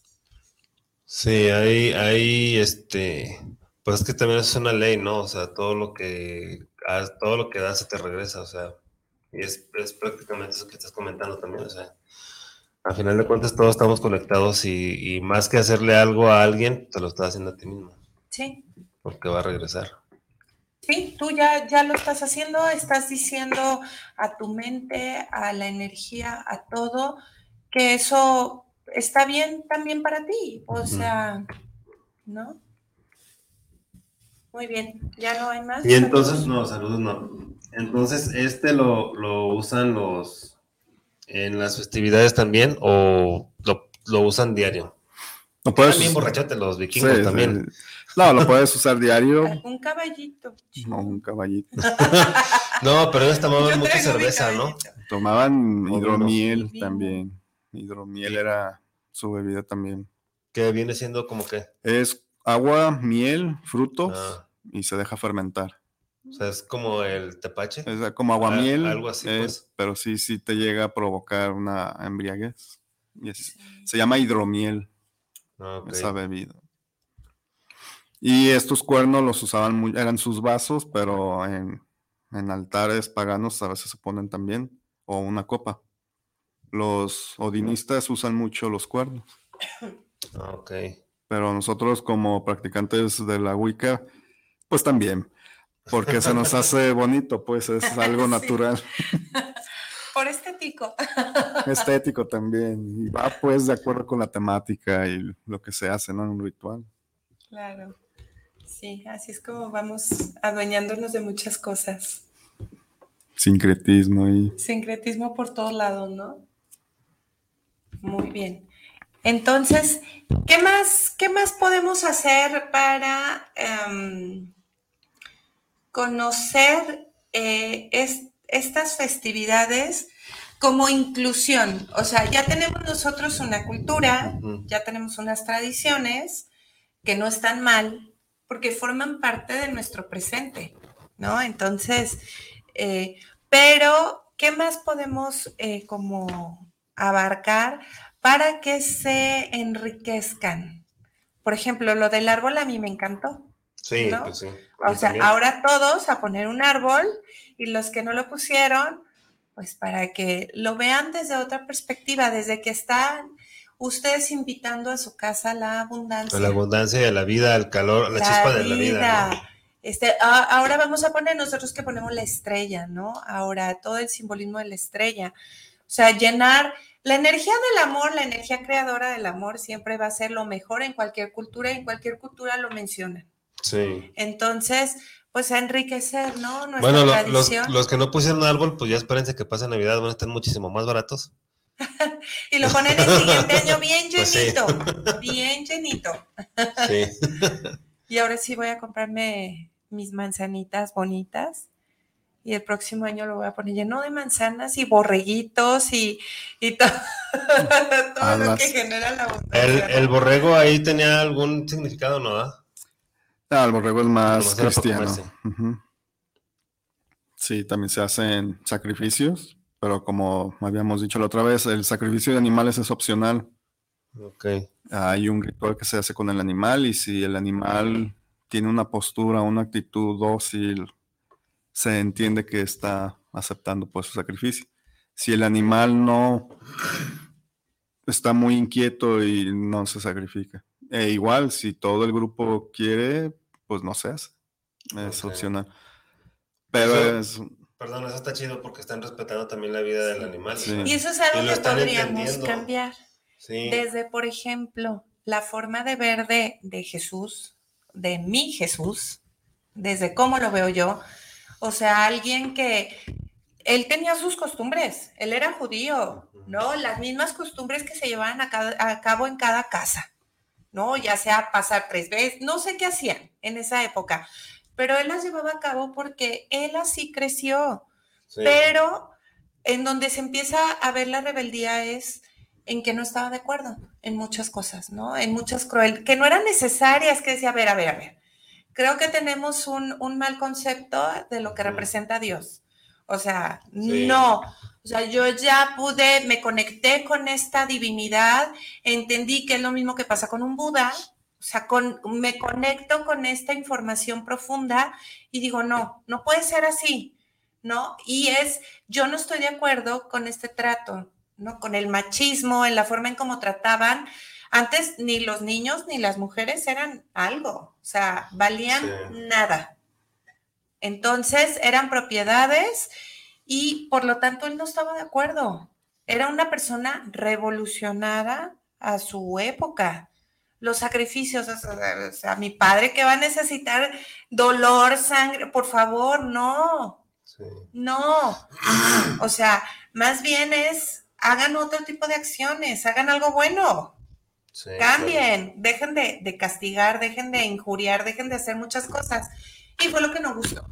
Sí, hay, hay este, pues es que también es una ley, ¿no? O sea, todo lo que todo lo que das se te regresa, o sea, y es, es prácticamente eso que estás comentando también, o sea, al final de cuentas todos estamos conectados y, y, más que hacerle algo a alguien, te lo estás haciendo a ti mismo. Sí. Porque va a regresar. Sí, tú ya, ya lo estás haciendo, estás diciendo a tu mente, a la energía, a todo, que eso está bien también para ti. O sea, ¿no? Muy bien, ya no hay más. Y entonces, no, saludos, no. Entonces, ¿este lo, lo usan los en las festividades también o lo, lo usan diario? No puedes. También borrachate los vikingos Sí, también. sí. No, lo puedes usar diario. Un caballito. No, un caballito. No, pero ellos tomaban mucha cerveza, ¿no? Tomaban hidromiel también. Hidromiel era su bebida también. Que viene siendo como que. Es agua, miel, frutos ah, y se deja fermentar. o sea, es como el tepache. Es como agua Al- miel, algo así, es- pues. pero sí, sí te llega a provocar una embriaguez. Y es- se llama hidromiel Ah, esa bebida. Y estos cuernos los usaban muy, eran sus vasos, pero en, en altares paganos a veces se ponen también, o una copa. Los odinistas usan mucho los cuernos, Ah, ok. pero nosotros como practicantes de la Wicca, pues también, porque se nos hace bonito, pues es algo natural, Por estético. estético también, y va pues de acuerdo con la temática y lo que se hace, ¿no? En un ritual. Claro. Sí, así es como vamos adueñándonos de muchas cosas. Sincretismo y Sincretismo por todos lados, ¿no? Muy bien. Entonces, ¿qué más, qué más podemos hacer para em, conocer eh, es- estas festividades como inclusión? O sea, ya tenemos nosotros una cultura, ya tenemos unas tradiciones que no están mal porque forman parte de nuestro presente, ¿no? Entonces, eh, pero, ¿qué más podemos eh, como abarcar para que se enriquezcan? Por ejemplo, lo del árbol a mí me encantó. Sí, ¿no? pues sí. O sea, también. ahora todos a poner un árbol y los que no lo pusieron, pues para que lo vean desde otra perspectiva, desde que están ustedes invitando a su casa la abundancia. A la abundancia, a la vida, al calor, a la, chispa de la vida. ¿no? Este, a- ahora vamos a poner nosotros que ponemos la estrella, ¿no? Ahora todo el simbolismo de la estrella. O sea, llenar la energía del amor, la energía creadora del amor siempre va a ser lo mejor en cualquier cultura y en cualquier cultura lo mencionan. Sí. Entonces, pues a enriquecer, ¿no? Nuestra Bueno, lo- los, los que no pusieron árbol, pues ya espérense que pase Navidad, van a estar muchísimo más baratos. Y lo ponen el siguiente año bien Pues sí. llenito, bien llenito. Sí. Y ahora sí voy a comprarme mis manzanitas bonitas. Y el próximo año lo voy a poner lleno de manzanas y borreguitos y, y to- todo lo que genera la El, abundancia. el borrego ahí tenía algún significado, ¿no? ah? El borrego es más cristiano. Sí, también se hacen sacrificios, pero como habíamos dicho la otra vez, el sacrificio de animales es opcional. Ok. Hay un ritual que se hace con el animal y si el animal tiene una postura, una actitud dócil, se entiende que está aceptando pues su sacrificio. Si el animal no está muy inquieto y no se sacrifica. E igual, si todo el grupo quiere, pues no se hace. Es Ok. opcional. Pero Eso- es, Perdón, eso está chido porque están respetando también la vida del animal. Sí. Y eso es algo que podríamos cambiar. sí. Desde, por ejemplo, la forma de ver de, de Jesús, de mi Jesús, desde cómo lo veo yo. O sea, alguien que él tenía sus costumbres, él era judío, ¿no? Las mismas costumbres que se llevaban a, cada- a cabo en cada casa, ¿no? Ya sea pasar tres veces, no sé qué hacían en esa época, pero él las llevaba a cabo porque él así creció. sí. Pero en donde se empieza a ver la rebeldía es en que no estaba de acuerdo en muchas cosas, ¿no? En muchas cruel, que no eran necesarias, que decía, a ver, a ver, a ver. Creo que tenemos un, un mal concepto de lo que representa a Dios. O sea, Sí. no. O sea, yo ya pude, me conecté con esta divinidad, entendí que es lo mismo que pasa con un Buda. O sea, con, me conecto con esta información profunda y digo, no, no puede ser así. ¿no? Y es, yo no estoy de acuerdo con este trato, ¿no? Con el machismo, en la forma en cómo trataban. Antes ni los niños ni las mujeres eran algo, o sea, valían Sí. nada. Entonces eran propiedades y por lo tanto él no estaba de acuerdo. Era una persona revolucionada a su época. Los sacrificios, o sea, o sea, mi padre que va a necesitar dolor, sangre, por favor, no. sí. No, o sea, más bien es, hagan otro tipo de acciones, hagan algo bueno, sí, cambien, dejen de, de castigar, dejen de injuriar, dejen de hacer muchas cosas. Y fue lo que no gustó,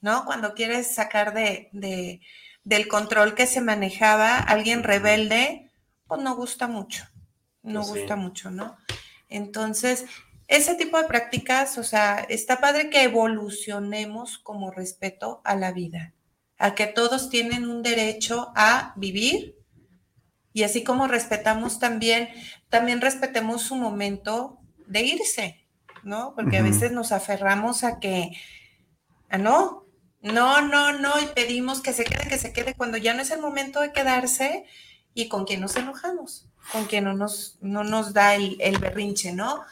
¿no? Cuando quieres sacar de, de- del control que se manejaba alguien rebelde, pues no gusta mucho, no Pues gusta mucho, ¿no? Entonces, ese tipo de prácticas, o sea, está padre que evolucionemos como respeto a la vida, a que todos tienen un derecho a vivir y así como respetamos también, también respetemos su momento de irse, ¿no? Porque a veces nos aferramos a que, ah, no, no, no, no, y pedimos que se quede, que se quede, cuando ya no es el momento de quedarse y con quien nos enojamos, con quien no nos, no nos da el, el berrinche, ¿no?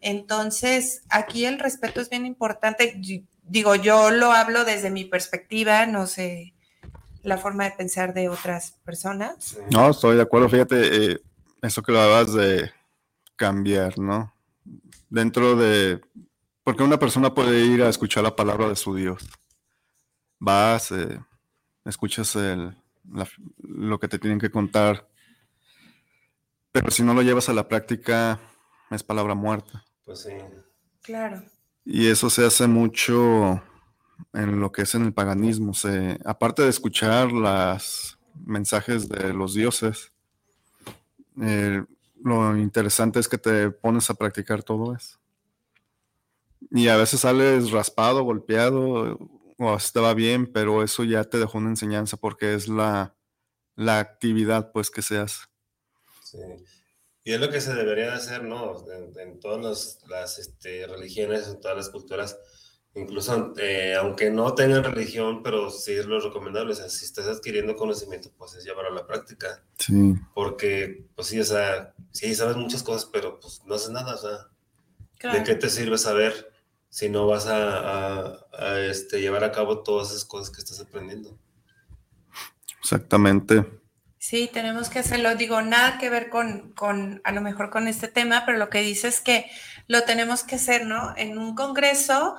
Entonces, aquí el respeto es bien importante. Digo, yo lo hablo desde mi perspectiva, no sé la forma de pensar de otras personas. no, estoy de acuerdo. Fíjate, eh, eso que lo hablabas de cambiar, ¿no? Dentro de, porque una persona puede ir a escuchar la palabra de su Dios. Vas, eh, escuchas el- la- lo que te tienen que contar, pero si no lo llevas a la práctica, es palabra muerta. Pues sí. Claro. Y eso se hace mucho en lo que es en el paganismo. Se, aparte de escuchar los mensajes de los dioses, eh, lo interesante es que te pones a practicar todo eso. Y a veces sales raspado, golpeado, o te va bien, pero eso ya te dejó una enseñanza porque es la, la actividad pues que se hace. Sí. Y es lo que se debería de hacer, ¿no? En, en todas las, las, este, religiones, en todas las culturas, incluso eh, aunque no tengan religión, pero sí es lo recomendable. O sea, si estás adquiriendo conocimiento, pues es llevarlo a la práctica. Sí. Porque, pues sí, o sea, sí sabes muchas cosas, pero pues no haces nada. O sea, claro. ¿de qué te sirve saber si no vas a, a- a, este, llevar a cabo todas esas cosas que estás aprendiendo? Exactamente. Sí, tenemos que hacerlo. Digo, nada que ver con, con, a lo mejor con este tema, pero lo que dice es que lo tenemos que hacer, ¿no? En un congreso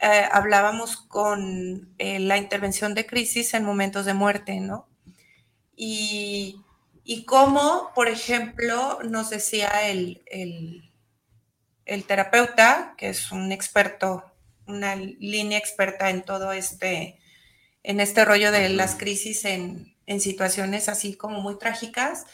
eh, hablábamos con eh, la intervención de crisis en momentos de muerte, ¿no? Y, y cómo, por ejemplo, nos decía el, el, el terapeuta, que es un experto, una línea experta en todo este, en este rollo de las crisis en, en situaciones así como muy trágicas,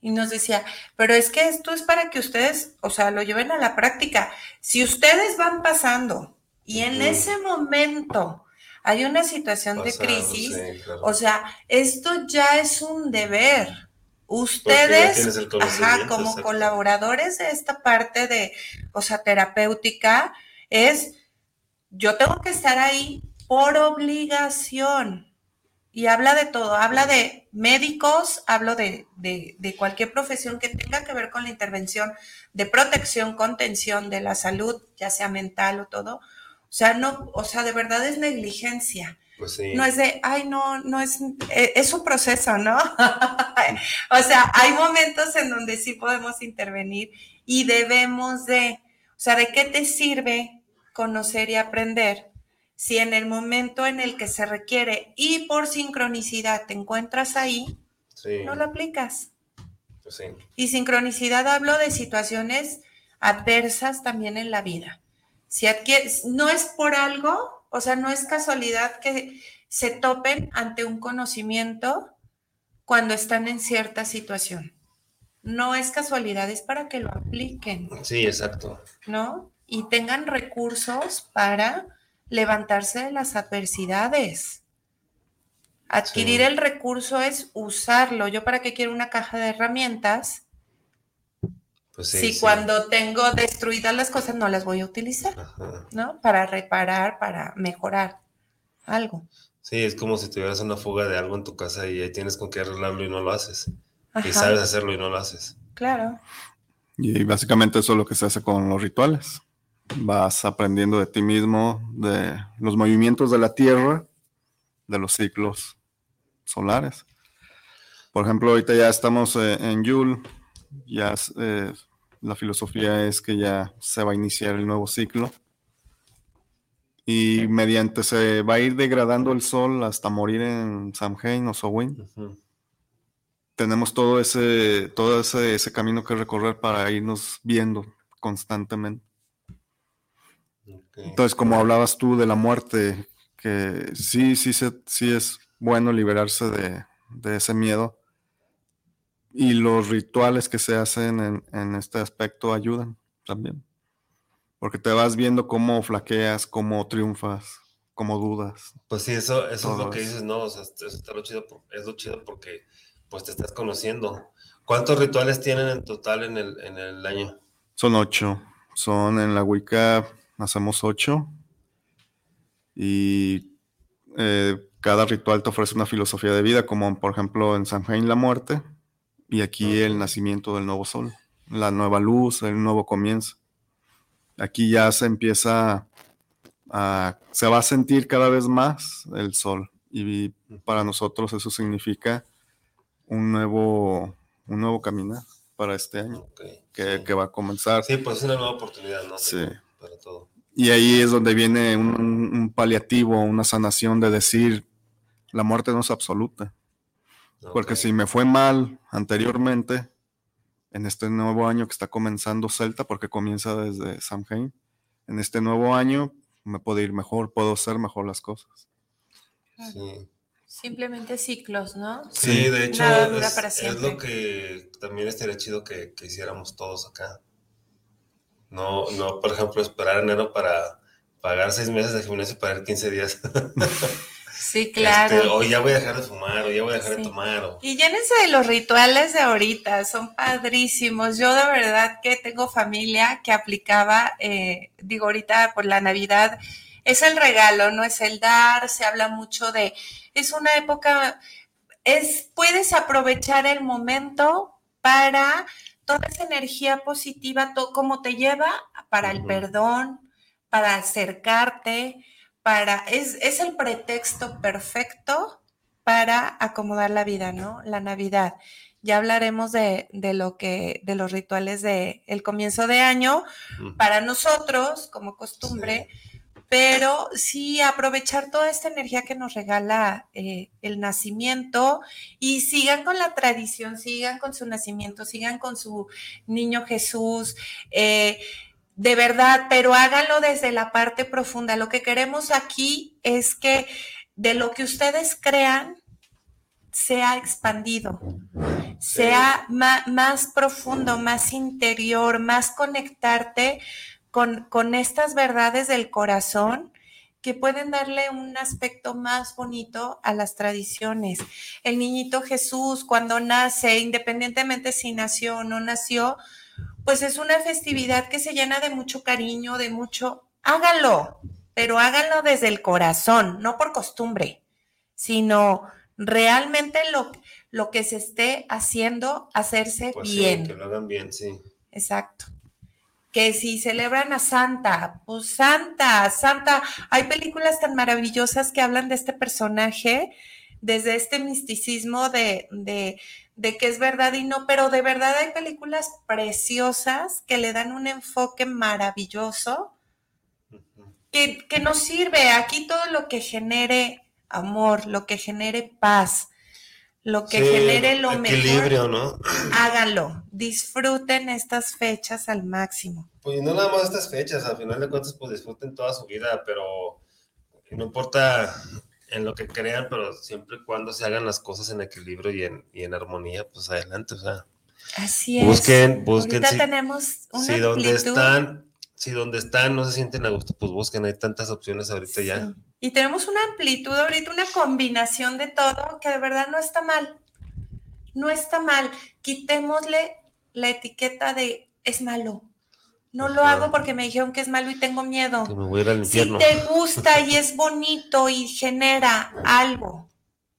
y nos decía, pero es que esto es para que ustedes, o sea, lo lleven a la práctica. Si ustedes van pasando y en ese momento hay una situación de crisis, sí, claro. o sea, esto ya es un deber. Ustedes, ajá, como exacto. colaboradores de esta parte de, o sea, terapéutica, es, yo tengo que estar ahí por obligación. Y habla de todo, habla de médicos, hablo de, de, cualquier profesión que tenga que ver con la intervención de protección, contención de la salud, ya sea mental o todo. O sea, no, o sea, de verdad es negligencia. Pues no es de, ay, no, no es, e, es un proceso, ¿no? o sea, hay momentos en donde sí podemos intervenir y debemos de, o sea, ¿de qué te sirve conocer y aprender si en el momento en el que se requiere y por sincronicidad te encuentras ahí, no lo aplicas? Pues y sincronicidad hablo de situaciones adversas también en la vida. Si adquieres, no es por algo, o sea, no es casualidad que se topen ante un conocimiento cuando están en cierta situación. No es casualidad, es para que lo apliquen. Sí, exacto. ¿No? Y tengan recursos para levantarse de las adversidades. Adquirir el recurso es usarlo. Yo para qué quiero una caja de herramientas pues si cuando tengo destruidas las cosas no las voy a utilizar, ¿no? Para reparar, para mejorar algo. Sí, es como si tuvieras una fuga de algo en tu casa y ahí tienes con qué arreglarlo y no lo haces. Y sabes hacerlo y no lo haces. Claro. Y básicamente eso es lo que se hace con los rituales. Vas aprendiendo de ti mismo, de los movimientos de la Tierra, de los ciclos solares. Por ejemplo, ahorita ya estamos eh, en Yule, ya eh, la filosofía es que ya se va a iniciar el nuevo ciclo y mediante se va a ir degradando el sol hasta morir en Samhain o Samhain. Tenemos todo ese, todo ese, ese, camino que recorrer para irnos viendo constantemente. Entonces, como hablabas tú de la muerte, que sí, sí, sí es bueno liberarse de, de ese miedo, y los rituales que se hacen en, este aspecto ayudan también. Porque te vas viendo cómo flaqueas, cómo triunfas, cómo dudas. Pues sí, eso, eso es lo que dices, ¿no? O sea, eso está lo chido, es lo chido porque pues te estás conociendo. ¿Cuántos rituales tienen en total en el, en el año? Son ocho. Son en la Wicca, hacemos ocho. Y eh, cada ritual te ofrece una filosofía de vida, como por ejemplo en San Jaime la muerte y aquí el nacimiento del nuevo sol, la nueva luz, el nuevo comienzo. Aquí ya se empieza a, se va a sentir cada vez más el sol y para nosotros eso significa un nuevo, un nuevo caminar para este año que, va a comenzar. Sí, pues es una nueva oportunidad, ¿no? Sí. Para todo. Y ahí es donde viene un, un, paliativo, una sanación de decir, la muerte no es absoluta. Porque si me fue mal anteriormente, en este nuevo año que está comenzando Celta, porque comienza desde Samhain, en este nuevo año me puedo ir mejor, puedo hacer mejor las cosas. Sí. Simplemente ciclos, ¿no? Sí, de hecho, es, lo que también estaría chido que, que, hiciéramos todos acá. No, no, por ejemplo, esperar enero para pagar seis meses de gimnasio para ir 15 días. Sí, este, claro. o ya voy a dejar de fumar, o ya voy a dejar de tomar. Y llénense de los rituales de ahorita, son padrísimos. Yo de verdad que tengo familia que aplicaba, eh, digo ahorita por la Navidad, es el regalo, no es el dar, se habla mucho de, es una época, es, puedes aprovechar el momento para toda esa energía positiva, todo, como te lleva para el perdón, para acercarte, es, el pretexto perfecto para acomodar la vida, ¿no? La Navidad. Ya hablaremos de, lo que, de los rituales de el comienzo de año para nosotros, como costumbre, pero sí aprovechar toda esta energía que nos regala eh, el nacimiento y sigan con la tradición, sigan con su nacimiento, sigan con su niño Jesús. Eh, de verdad, pero háganlo desde la parte profunda. Lo que queremos aquí es que de lo que ustedes crean sea expandido, sea más, profundo, más interior, más conectarte con, con estas verdades del corazón que pueden darle un aspecto más bonito a las tradiciones. El niñito Jesús cuando nace, independientemente si nació o no nació, pues es una festividad que se llena de mucho cariño, de mucho, hágalo, pero háganlo desde el corazón, no por costumbre, sino realmente lo, lo que se esté haciendo, hacerse Pues sí, bien. que lo hagan bien, sí. Exacto. Que si celebran a Santa, pues Santa, Santa. Hay películas tan maravillosas que hablan de este personaje, desde este misticismo de, de, que es verdad y no, pero de verdad hay películas preciosas que le dan un enfoque maravilloso que, que nos sirve. Aquí todo lo que genere amor, lo que genere paz, lo que Sí, genere lo equilibrio, mejor, ¿no? háganlo. Disfruten estas fechas al máximo. Pues no nada más estas fechas, al final de cuentas, pues disfruten toda su vida, pero no importa en lo que crean, pero siempre y cuando se hagan las cosas en equilibrio y en, y en armonía, pues adelante, o sea, Así es. Busquen- busquen Ahorita si- tenemos una si donde están, si donde están no se sienten a gusto, pues busquen, hay tantas opciones ahorita ya. Y tenemos una amplitud ahorita, una combinación de todo que de verdad no está mal. No está mal. Quitémosle la etiqueta de es malo. No lo hago porque me dijeron que es malo y tengo miedo. Que me voy a ir al Si te gusta y es bonito y genera algo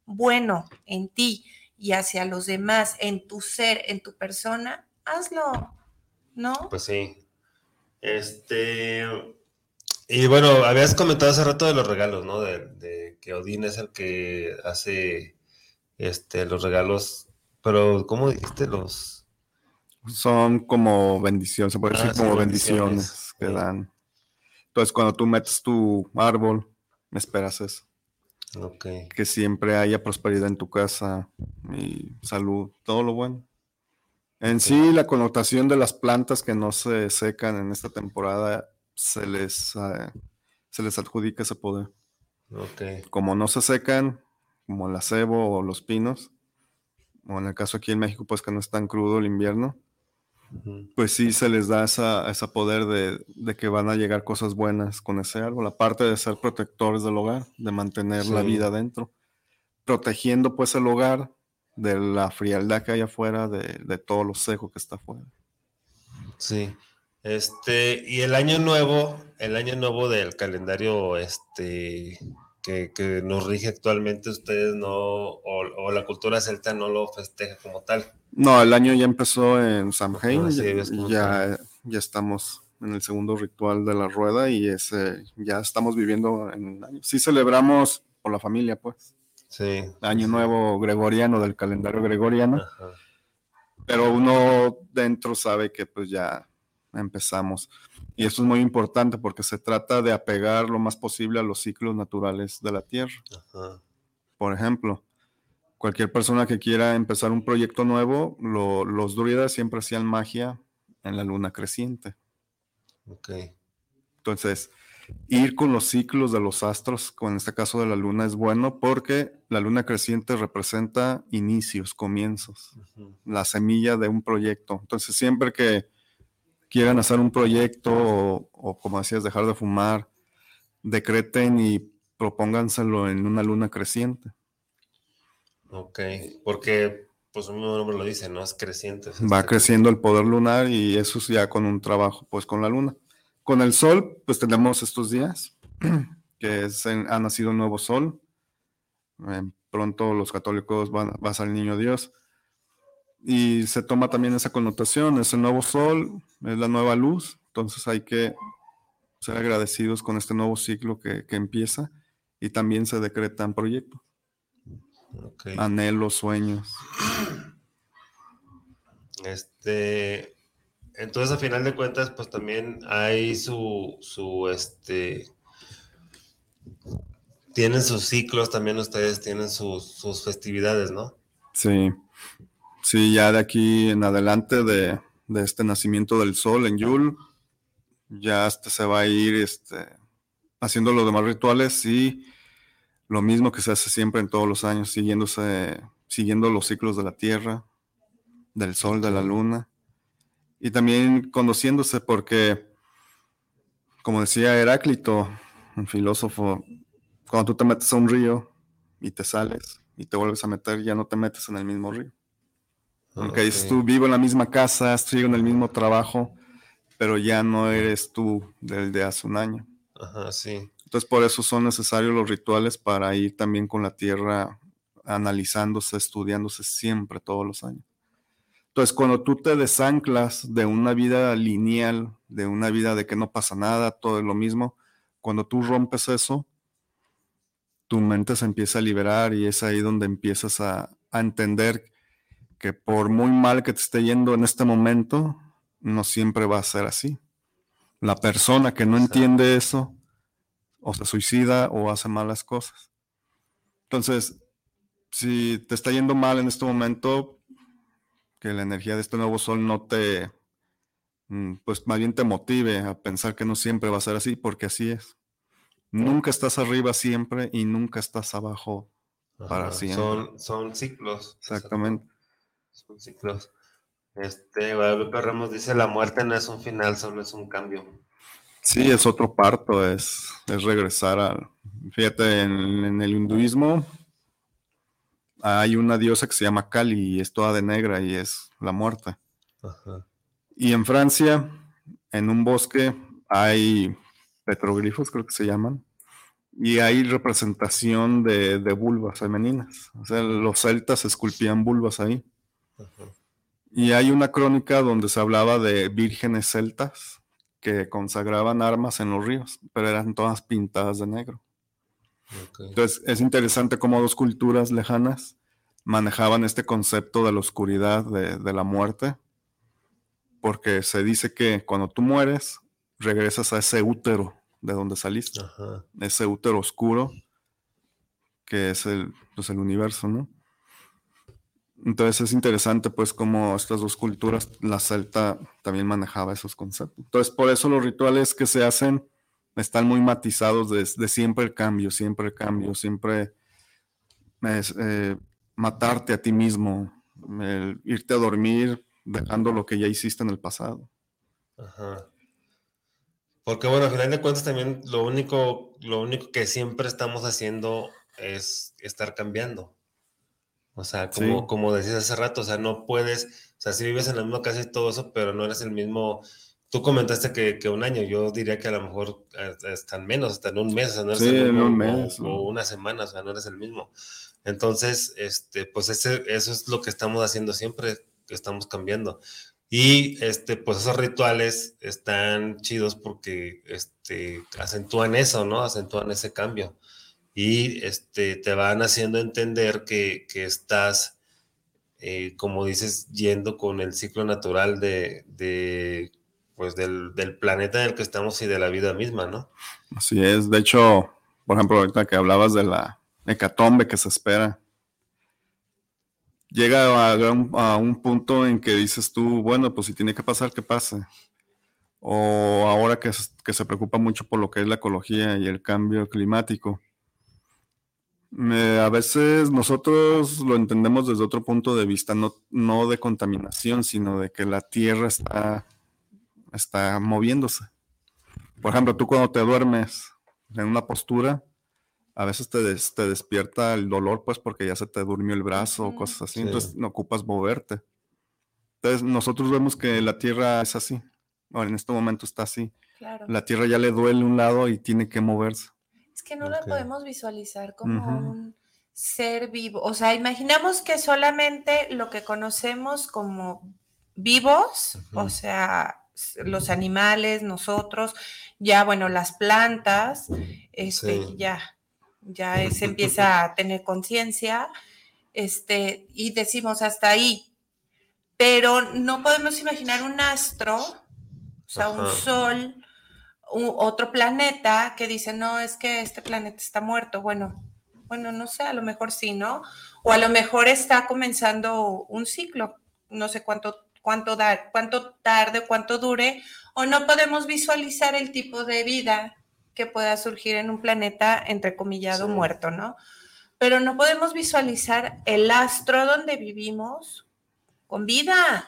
bueno en ti y hacia los demás, en tu ser, en tu persona, hazlo, ¿no? Pues sí. Este. Y bueno, habías comentado hace rato de los regalos, ¿no? De, de que Odín es el que hace este, los regalos. Pero, ¿cómo dijiste? Los. Son como bendiciones, se puede Ah, decir como bendiciones, bendiciones que sí. dan. Entonces, cuando tú metes tu árbol, esperas eso, Ok. que siempre haya prosperidad en tu casa y salud, todo lo bueno. En sí, la connotación de las plantas que no se secan en esta temporada se les, eh, se les adjudica ese poder. Como no se secan, como el acebo o los pinos, o en el caso aquí en México, pues que no es tan crudo el invierno, pues sí se les da esa, ese poder de, de que van a llegar cosas buenas con ese árbol, aparte de ser protectores del hogar, de mantener la vida dentro, protegiendo pues el hogar de la frialdad que hay afuera, de, de todo lo seco que está afuera. Sí. Este, y el año nuevo, el año nuevo del calendario este que, que nos rige actualmente, ustedes no, o, o la cultura celta no lo festeja como tal. No, el año ya empezó en Samhain, sí, ya- ya, ya estamos en el segundo ritual de la rueda y ese, ya estamos viviendo en año. Sí celebramos por la familia, pues, Sí. año nuevo gregoriano del calendario gregoriano. Ajá. pero uno dentro sabe que pues ya empezamos. Y eso es muy importante porque se trata de apegar lo más posible a los ciclos naturales de la Tierra. Ajá. Por ejemplo, cualquier persona que quiera empezar un proyecto nuevo, lo- los druidas siempre hacían magia en la luna creciente. Ok. Entonces, ir con los ciclos de los astros, con este caso de la luna, es bueno porque la luna creciente representa inicios, comienzos la semilla de un proyecto. Entonces, siempre que quieran hacer un proyecto o, o, como decías, dejar de fumar, decreten y propónganselo en una luna creciente. Ok. Porque, pues un nombre lo dice, ¿no? Es creciente. Va está creciendo el poder lunar y eso es ya con un trabajo, pues con la luna. Con el sol, pues tenemos estos días, que es en- ha nacido un nuevo sol. Eh, pronto los católicos van, va a ser el niño Dios. Y se toma también esa connotación, es el nuevo sol, es la nueva luz. Entonces hay que ser agradecidos con este nuevo ciclo que, que empieza y también se decretan proyectos, Ok. anhelos, sueños. Este, entonces a final de cuentas, pues también hay su, su, este, tienen sus ciclos, también ustedes tienen sus, sus festividades, ¿no? Sí, sí, ya de aquí en adelante de, de este nacimiento del sol en Yul, ya este se va a ir este, haciendo los demás rituales y lo mismo que se hace siempre en todos los años, siguiéndose, siguiendo los ciclos de la tierra, del sol, de la luna, y también conociéndose porque, como decía Heráclito, un filósofo, cuando tú te metes a un río y te sales y te vuelves a meter, ya no te metes en el mismo río. Aunque dices Ok. tú, vivo en la misma casa, estoy en el mismo trabajo, pero ya no eres tú del de hace un año. Ajá, sí. Entonces, por eso son necesarios los rituales para ir también con la tierra analizándose, estudiándose siempre, todos los años. Entonces, cuando tú te desanclas de una vida lineal, de una vida de que no pasa nada, todo es lo mismo, cuando tú rompes eso, tu mente se empieza a liberar y es ahí donde empiezas a, a entender que por muy mal que te esté yendo en este momento, no siempre va a ser así. La persona que no entiende eso, o se suicida o hace malas cosas. Entonces, si te está yendo mal en este momento, que la energía de este nuevo sol no te, mm, pues más bien te motive a pensar que no siempre va a ser así, porque así es. Nunca estás arriba siempre y nunca estás abajo para siempre. Son, son ciclos. Exactamente. Son ciclos. Este, Guadalupe Ramos dice, la muerte no es un final, solo es un cambio. Sí, es otro parto, es, es regresar al... Fíjate, en, en el hinduismo hay una diosa que se llama Kali y es toda de negra y es la muerte. Ajá. Y en Francia, en un bosque, hay petroglifos, creo que se llaman, y hay representación de, de vulvas femeninas. O sea, los celtas esculpían vulvas ahí. Ajá. Y hay una crónica donde se hablaba de vírgenes celtas que consagraban armas en los ríos, pero eran todas pintadas de negro. Entonces es interesante cómo dos culturas lejanas manejaban este concepto de la oscuridad, de, de la muerte, porque se dice que cuando tú mueres, regresas a ese útero de donde saliste, Ajá. ese útero oscuro que es el, pues, el universo, ¿no? Entonces es interesante pues cómo estas dos culturas, la celta también manejaba esos conceptos. Entonces por eso los rituales que se hacen están muy matizados de, siempre el cambio, siempre el cambio, siempre es, eh, matarte a ti mismo, el irte a dormir dejando lo que ya hiciste en el pasado. Ajá. Porque bueno, al final de cuentas también lo único, lo único que siempre estamos haciendo es estar cambiando. O sea, como, Sí. como decías hace rato, o sea, no puedes, o sea, si vives en la misma casa y todo eso, pero no eres el mismo. Tú comentaste que, que un año, yo diría que a lo mejor hasta en menos, hasta en un mes, o sea, no eres Sí, el en mismo, un o- mes, o, ¿no? una semana, o sea, no eres el mismo. Entonces, este, pues ese, eso es lo que estamos haciendo siempre, que estamos cambiando. Y este, pues esos rituales están chidos porque este, acentúan eso, ¿no? Acentúan ese cambio. Y este, te van haciendo entender que, que estás, eh, como dices, yendo con el ciclo natural de, de, pues del, del planeta en el que estamos y de la vida misma, ¿no? Así es. De hecho, por ejemplo, ahorita que hablabas de la hecatombe que se espera, llega a un, a un punto en que dices tú, bueno, pues si tiene que pasar, que pase. O ahora que, que se preocupa mucho por lo que es la ecología y el cambio climático. Me- a veces nosotros lo entendemos desde otro punto de vista, no, no de contaminación, sino de que la Tierra está, está moviéndose. Por ejemplo, tú cuando te duermes en una postura, a veces te, des- te despierta el dolor, pues porque ya se te durmió el brazo o cosas así, Sí. entonces no ocupas moverte. Entonces nosotros vemos que la Tierra es así, o en este momento está así. Claro. La Tierra ya le duele un lado y tiene que moverse. Es que no Ok. la podemos visualizar como un ser vivo. O sea, imaginamos que solamente lo que conocemos como vivos, o sea, los animales, nosotros, ya bueno, las plantas, este, Sí. ya, ya se empieza a tener conciencia, este, y decimos hasta ahí. Pero no podemos imaginar un astro, o sea, un sol, otro planeta que dice, no, es que este planeta está muerto. Bueno, bueno, no sé, a lo mejor sí, ¿no? O a lo mejor está comenzando un ciclo, no sé cuánto, cuánto, dar, cuánto tarde, cuánto dure, o no podemos visualizar el tipo de vida que pueda surgir en un planeta entrecomillado Sí. muerto, ¿no? Pero no podemos visualizar el astro donde vivimos con vida.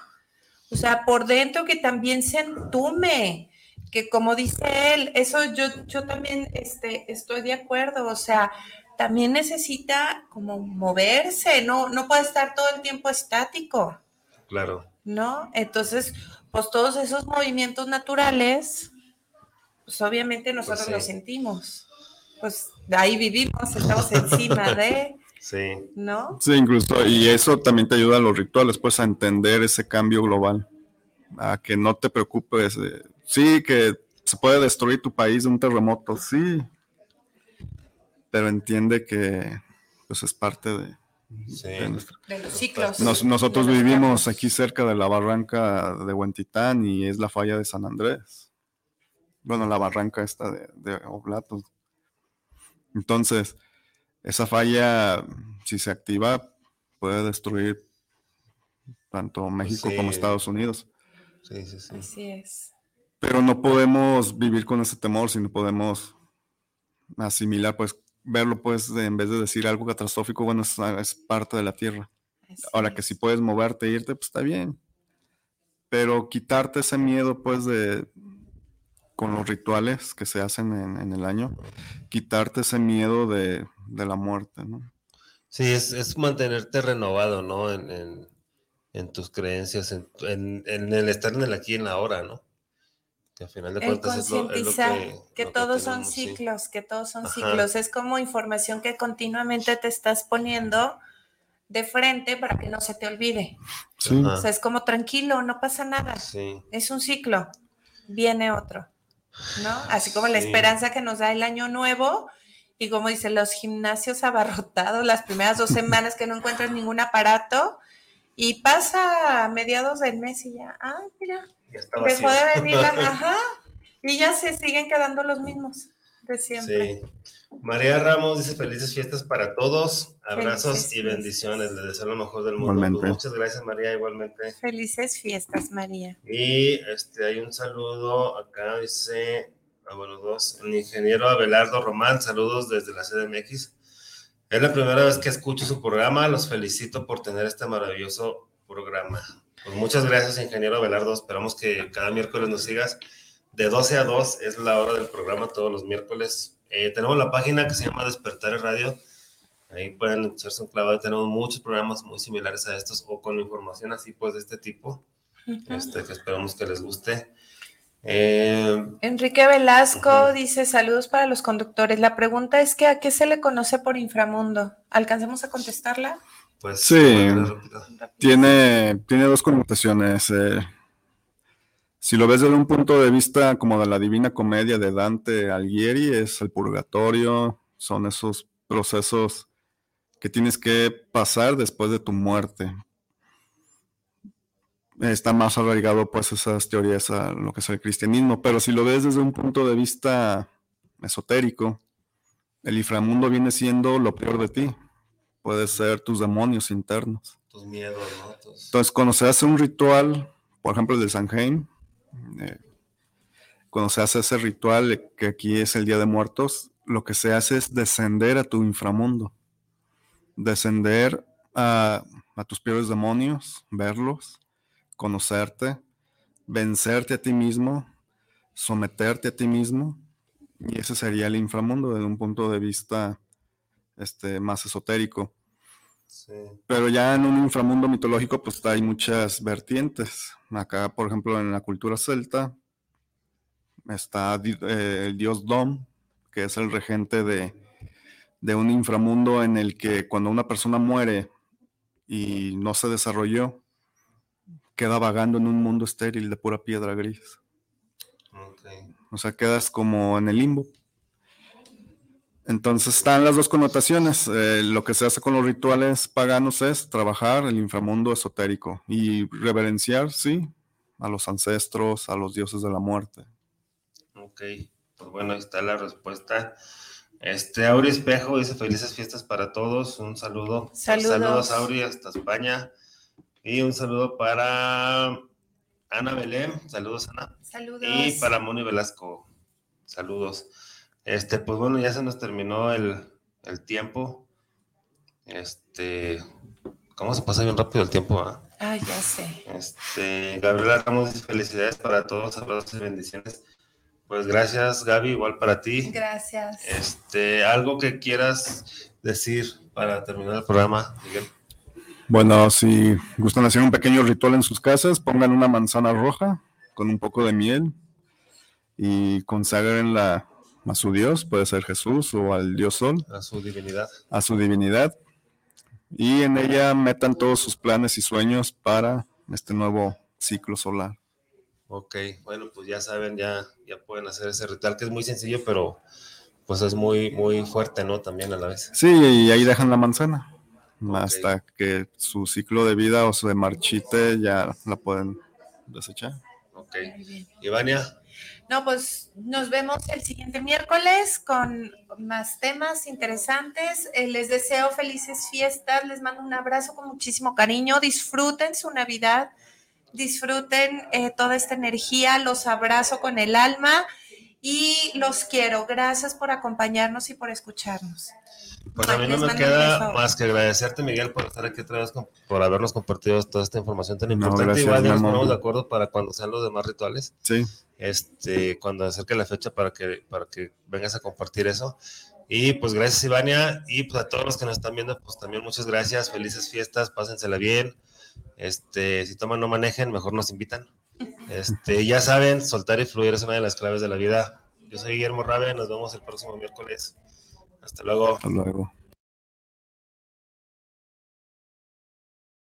O sea, por dentro que también se entume, que como dice él, eso yo, yo también este, estoy de acuerdo, o sea, también necesita como moverse, no, no puede estar todo el tiempo estático, Claro. ¿no? Entonces, pues todos esos movimientos naturales, pues obviamente nosotros sí. los sentimos, pues de ahí vivimos, estamos encima de, Sí. ¿no? Sí, incluso, y eso también te ayuda a los rituales, pues a entender ese cambio global, a que no te preocupes. eh, sí, que se puede destruir tu país de un terremoto, sí, pero entiende que pues es parte de, Sí. de nuestra- De los ciclos. Nos- nosotros de los vivimos aquí cerca de la barranca de Huentitán y es la falla de San Andrés. Bueno, la barranca esta de, de Oblatos. Entonces, esa falla, si se activa, puede destruir tanto México como sí. Estados Unidos. Sí, sí, sí. Así es. Pero no podemos vivir con ese temor, sino podemos asimilar, pues, verlo, pues, de- en vez de decir algo catastrófico, bueno, es, es parte de la Tierra. así Ahora que si puedes moverte e irte, pues está bien. Pero quitarte ese miedo, pues, de con los rituales que se hacen en, en el año, quitarte ese miedo de, de la muerte, ¿no? Sí, es, es mantenerte renovado, ¿no? En, en, en tus creencias, en, en, en el estar en el aquí y en la ahora, ¿no? Que al final de El cuentas es lo, es lo que, que, lo que todos son sí. ciclos, que todos son Ajá. ciclos. Es como información que continuamente te estás poniendo de frente para que no se te olvide. Sí. O sea, es como tranquilo, no pasa nada. Sí, Es un ciclo, viene otro, ¿no? Así como la esperanza que nos da el año nuevo y como dice, los gimnasios abarrotados las primeras dos semanas que no encuentran ningún aparato y pasa a mediados del mes y ya, ah, mira, ya está dejó de venir la ajá, y ya se siguen quedando los mismos de siempre. Sí. María Ramos dice felices fiestas para todos, abrazos Felices y bendiciones, les deseo lo mejor del mundo. Igualmente. Pues muchas gracias María, igualmente. Felices fiestas, María. Y este hay un saludo acá, dice, ah, dos, el ingeniero Abelardo Román, saludos desde la CDMX. Es la primera vez que escucho su programa, los felicito por tener este maravilloso programa. Pues muchas gracias, ingeniero Abelardo, esperamos que cada miércoles nos sigas. De 12 a 2 es la hora del programa todos los miércoles. Eh, tenemos la página que se llama Despertar Radio. Ahí pueden echarse un clavado. Tenemos muchos programas muy similares a estos o con información así pues de este tipo este, que esperamos que les guste. Eh, Enrique Velasco dice saludos para los conductores. La pregunta es que a qué se le conoce por inframundo. ¿Alcancemos a contestarla? Pues Sí. Tiene, tiene dos connotaciones. eh. Si lo ves desde un punto de vista como de la Divina Comedia de Dante Alighieri, es el purgatorio, son esos procesos que tienes que pasar después de tu muerte. Está más arraigado pues esas teorías a lo que es el cristianismo, pero si lo ves desde un punto de vista esotérico, el inframundo viene siendo lo peor de ti. Puede ser tus demonios internos. Tus miedos, ¿no? Tus- Entonces, cuando se hace un ritual, por ejemplo, el de Samhain, eh, cuando se hace ese ritual, que aquí es el Día de Muertos, lo que se hace es descender a tu inframundo, descender a, a tus peores demonios, verlos, conocerte, vencerte a ti mismo, someterte a ti mismo, y ese sería el inframundo desde un punto de vista este, más esotérico. sí. Pero ya en un inframundo mitológico, pues hay muchas vertientes. Acá, por ejemplo, en la cultura celta, está eh, el dios Dom, que es el regente de, de un inframundo en el que cuando una persona muere y no se desarrolló, queda vagando en un mundo estéril de pura piedra gris. O sea, quedas como en el limbo. Entonces están las dos connotaciones. Eh, lo que se hace con los rituales paganos es trabajar el inframundo esotérico y reverenciar, sí, a los ancestros, a los dioses de la muerte. Ok, pues bueno, ahí está la respuesta. Este, Auri Espejo dice felices fiestas para todos. Un saludo. Saludos. Saludos, Auri, hasta España. Y un saludo para Ana Belén. Saludos, Ana. Saludos. Y para Moni Velasco. Saludos. Este, pues bueno, ya se nos terminó el, el tiempo. Este, ¿cómo se pasa bien rápido el tiempo? ah? Ay, ya sé. Este, Gabriela Ramos felicidades para todos, abrazos y bendiciones. Pues gracias, Gaby, igual para ti. Gracias. Este, algo que quieras decir para terminar el programa, Miguel. Bueno, si gustan hacer un pequeño ritual en sus casas, pongan una manzana roja con un poco de miel y consagrenla a su Dios, puede ser Jesús o al Dios Sol, A su divinidad. a su divinidad. y en ella metan todos sus planes y sueños para este nuevo ciclo solar. Ok, bueno, pues ya saben, ya, ya pueden hacer ese ritual que es muy sencillo, pero pues es muy, muy fuerte, ¿no? También a la vez. Sí, y ahí dejan la manzana. Hasta que su ciclo de vida o su marchite ya la pueden desechar. Ok. Ivania. No, pues nos vemos el siguiente miércoles con más temas interesantes. Eh, les deseo felices fiestas, les mando un abrazo con muchísimo cariño, disfruten su Navidad, disfruten eh, toda esta energía, los abrazo con el alma y los quiero. Gracias por acompañarnos y por escucharnos. Pues a mí no me queda más que agradecerte, Miguel, por estar aquí otra vez, por habernos compartido toda esta información tan importante. Igual ya nos ponemos de acuerdo para cuando sean los demás rituales. Sí. Este, cuando acerque la fecha para que, para que vengas a compartir eso. Y pues gracias, Ivania. Y pues a todos los que nos están viendo, pues también muchas gracias. Felices fiestas, pásensela bien. Este, si toman, no manejen, mejor nos invitan. Este, ya saben, soltar y fluir es una de las claves de la vida. Yo soy Guillermo Rabe, nos vemos el próximo miércoles. Hasta luego. Hasta luego.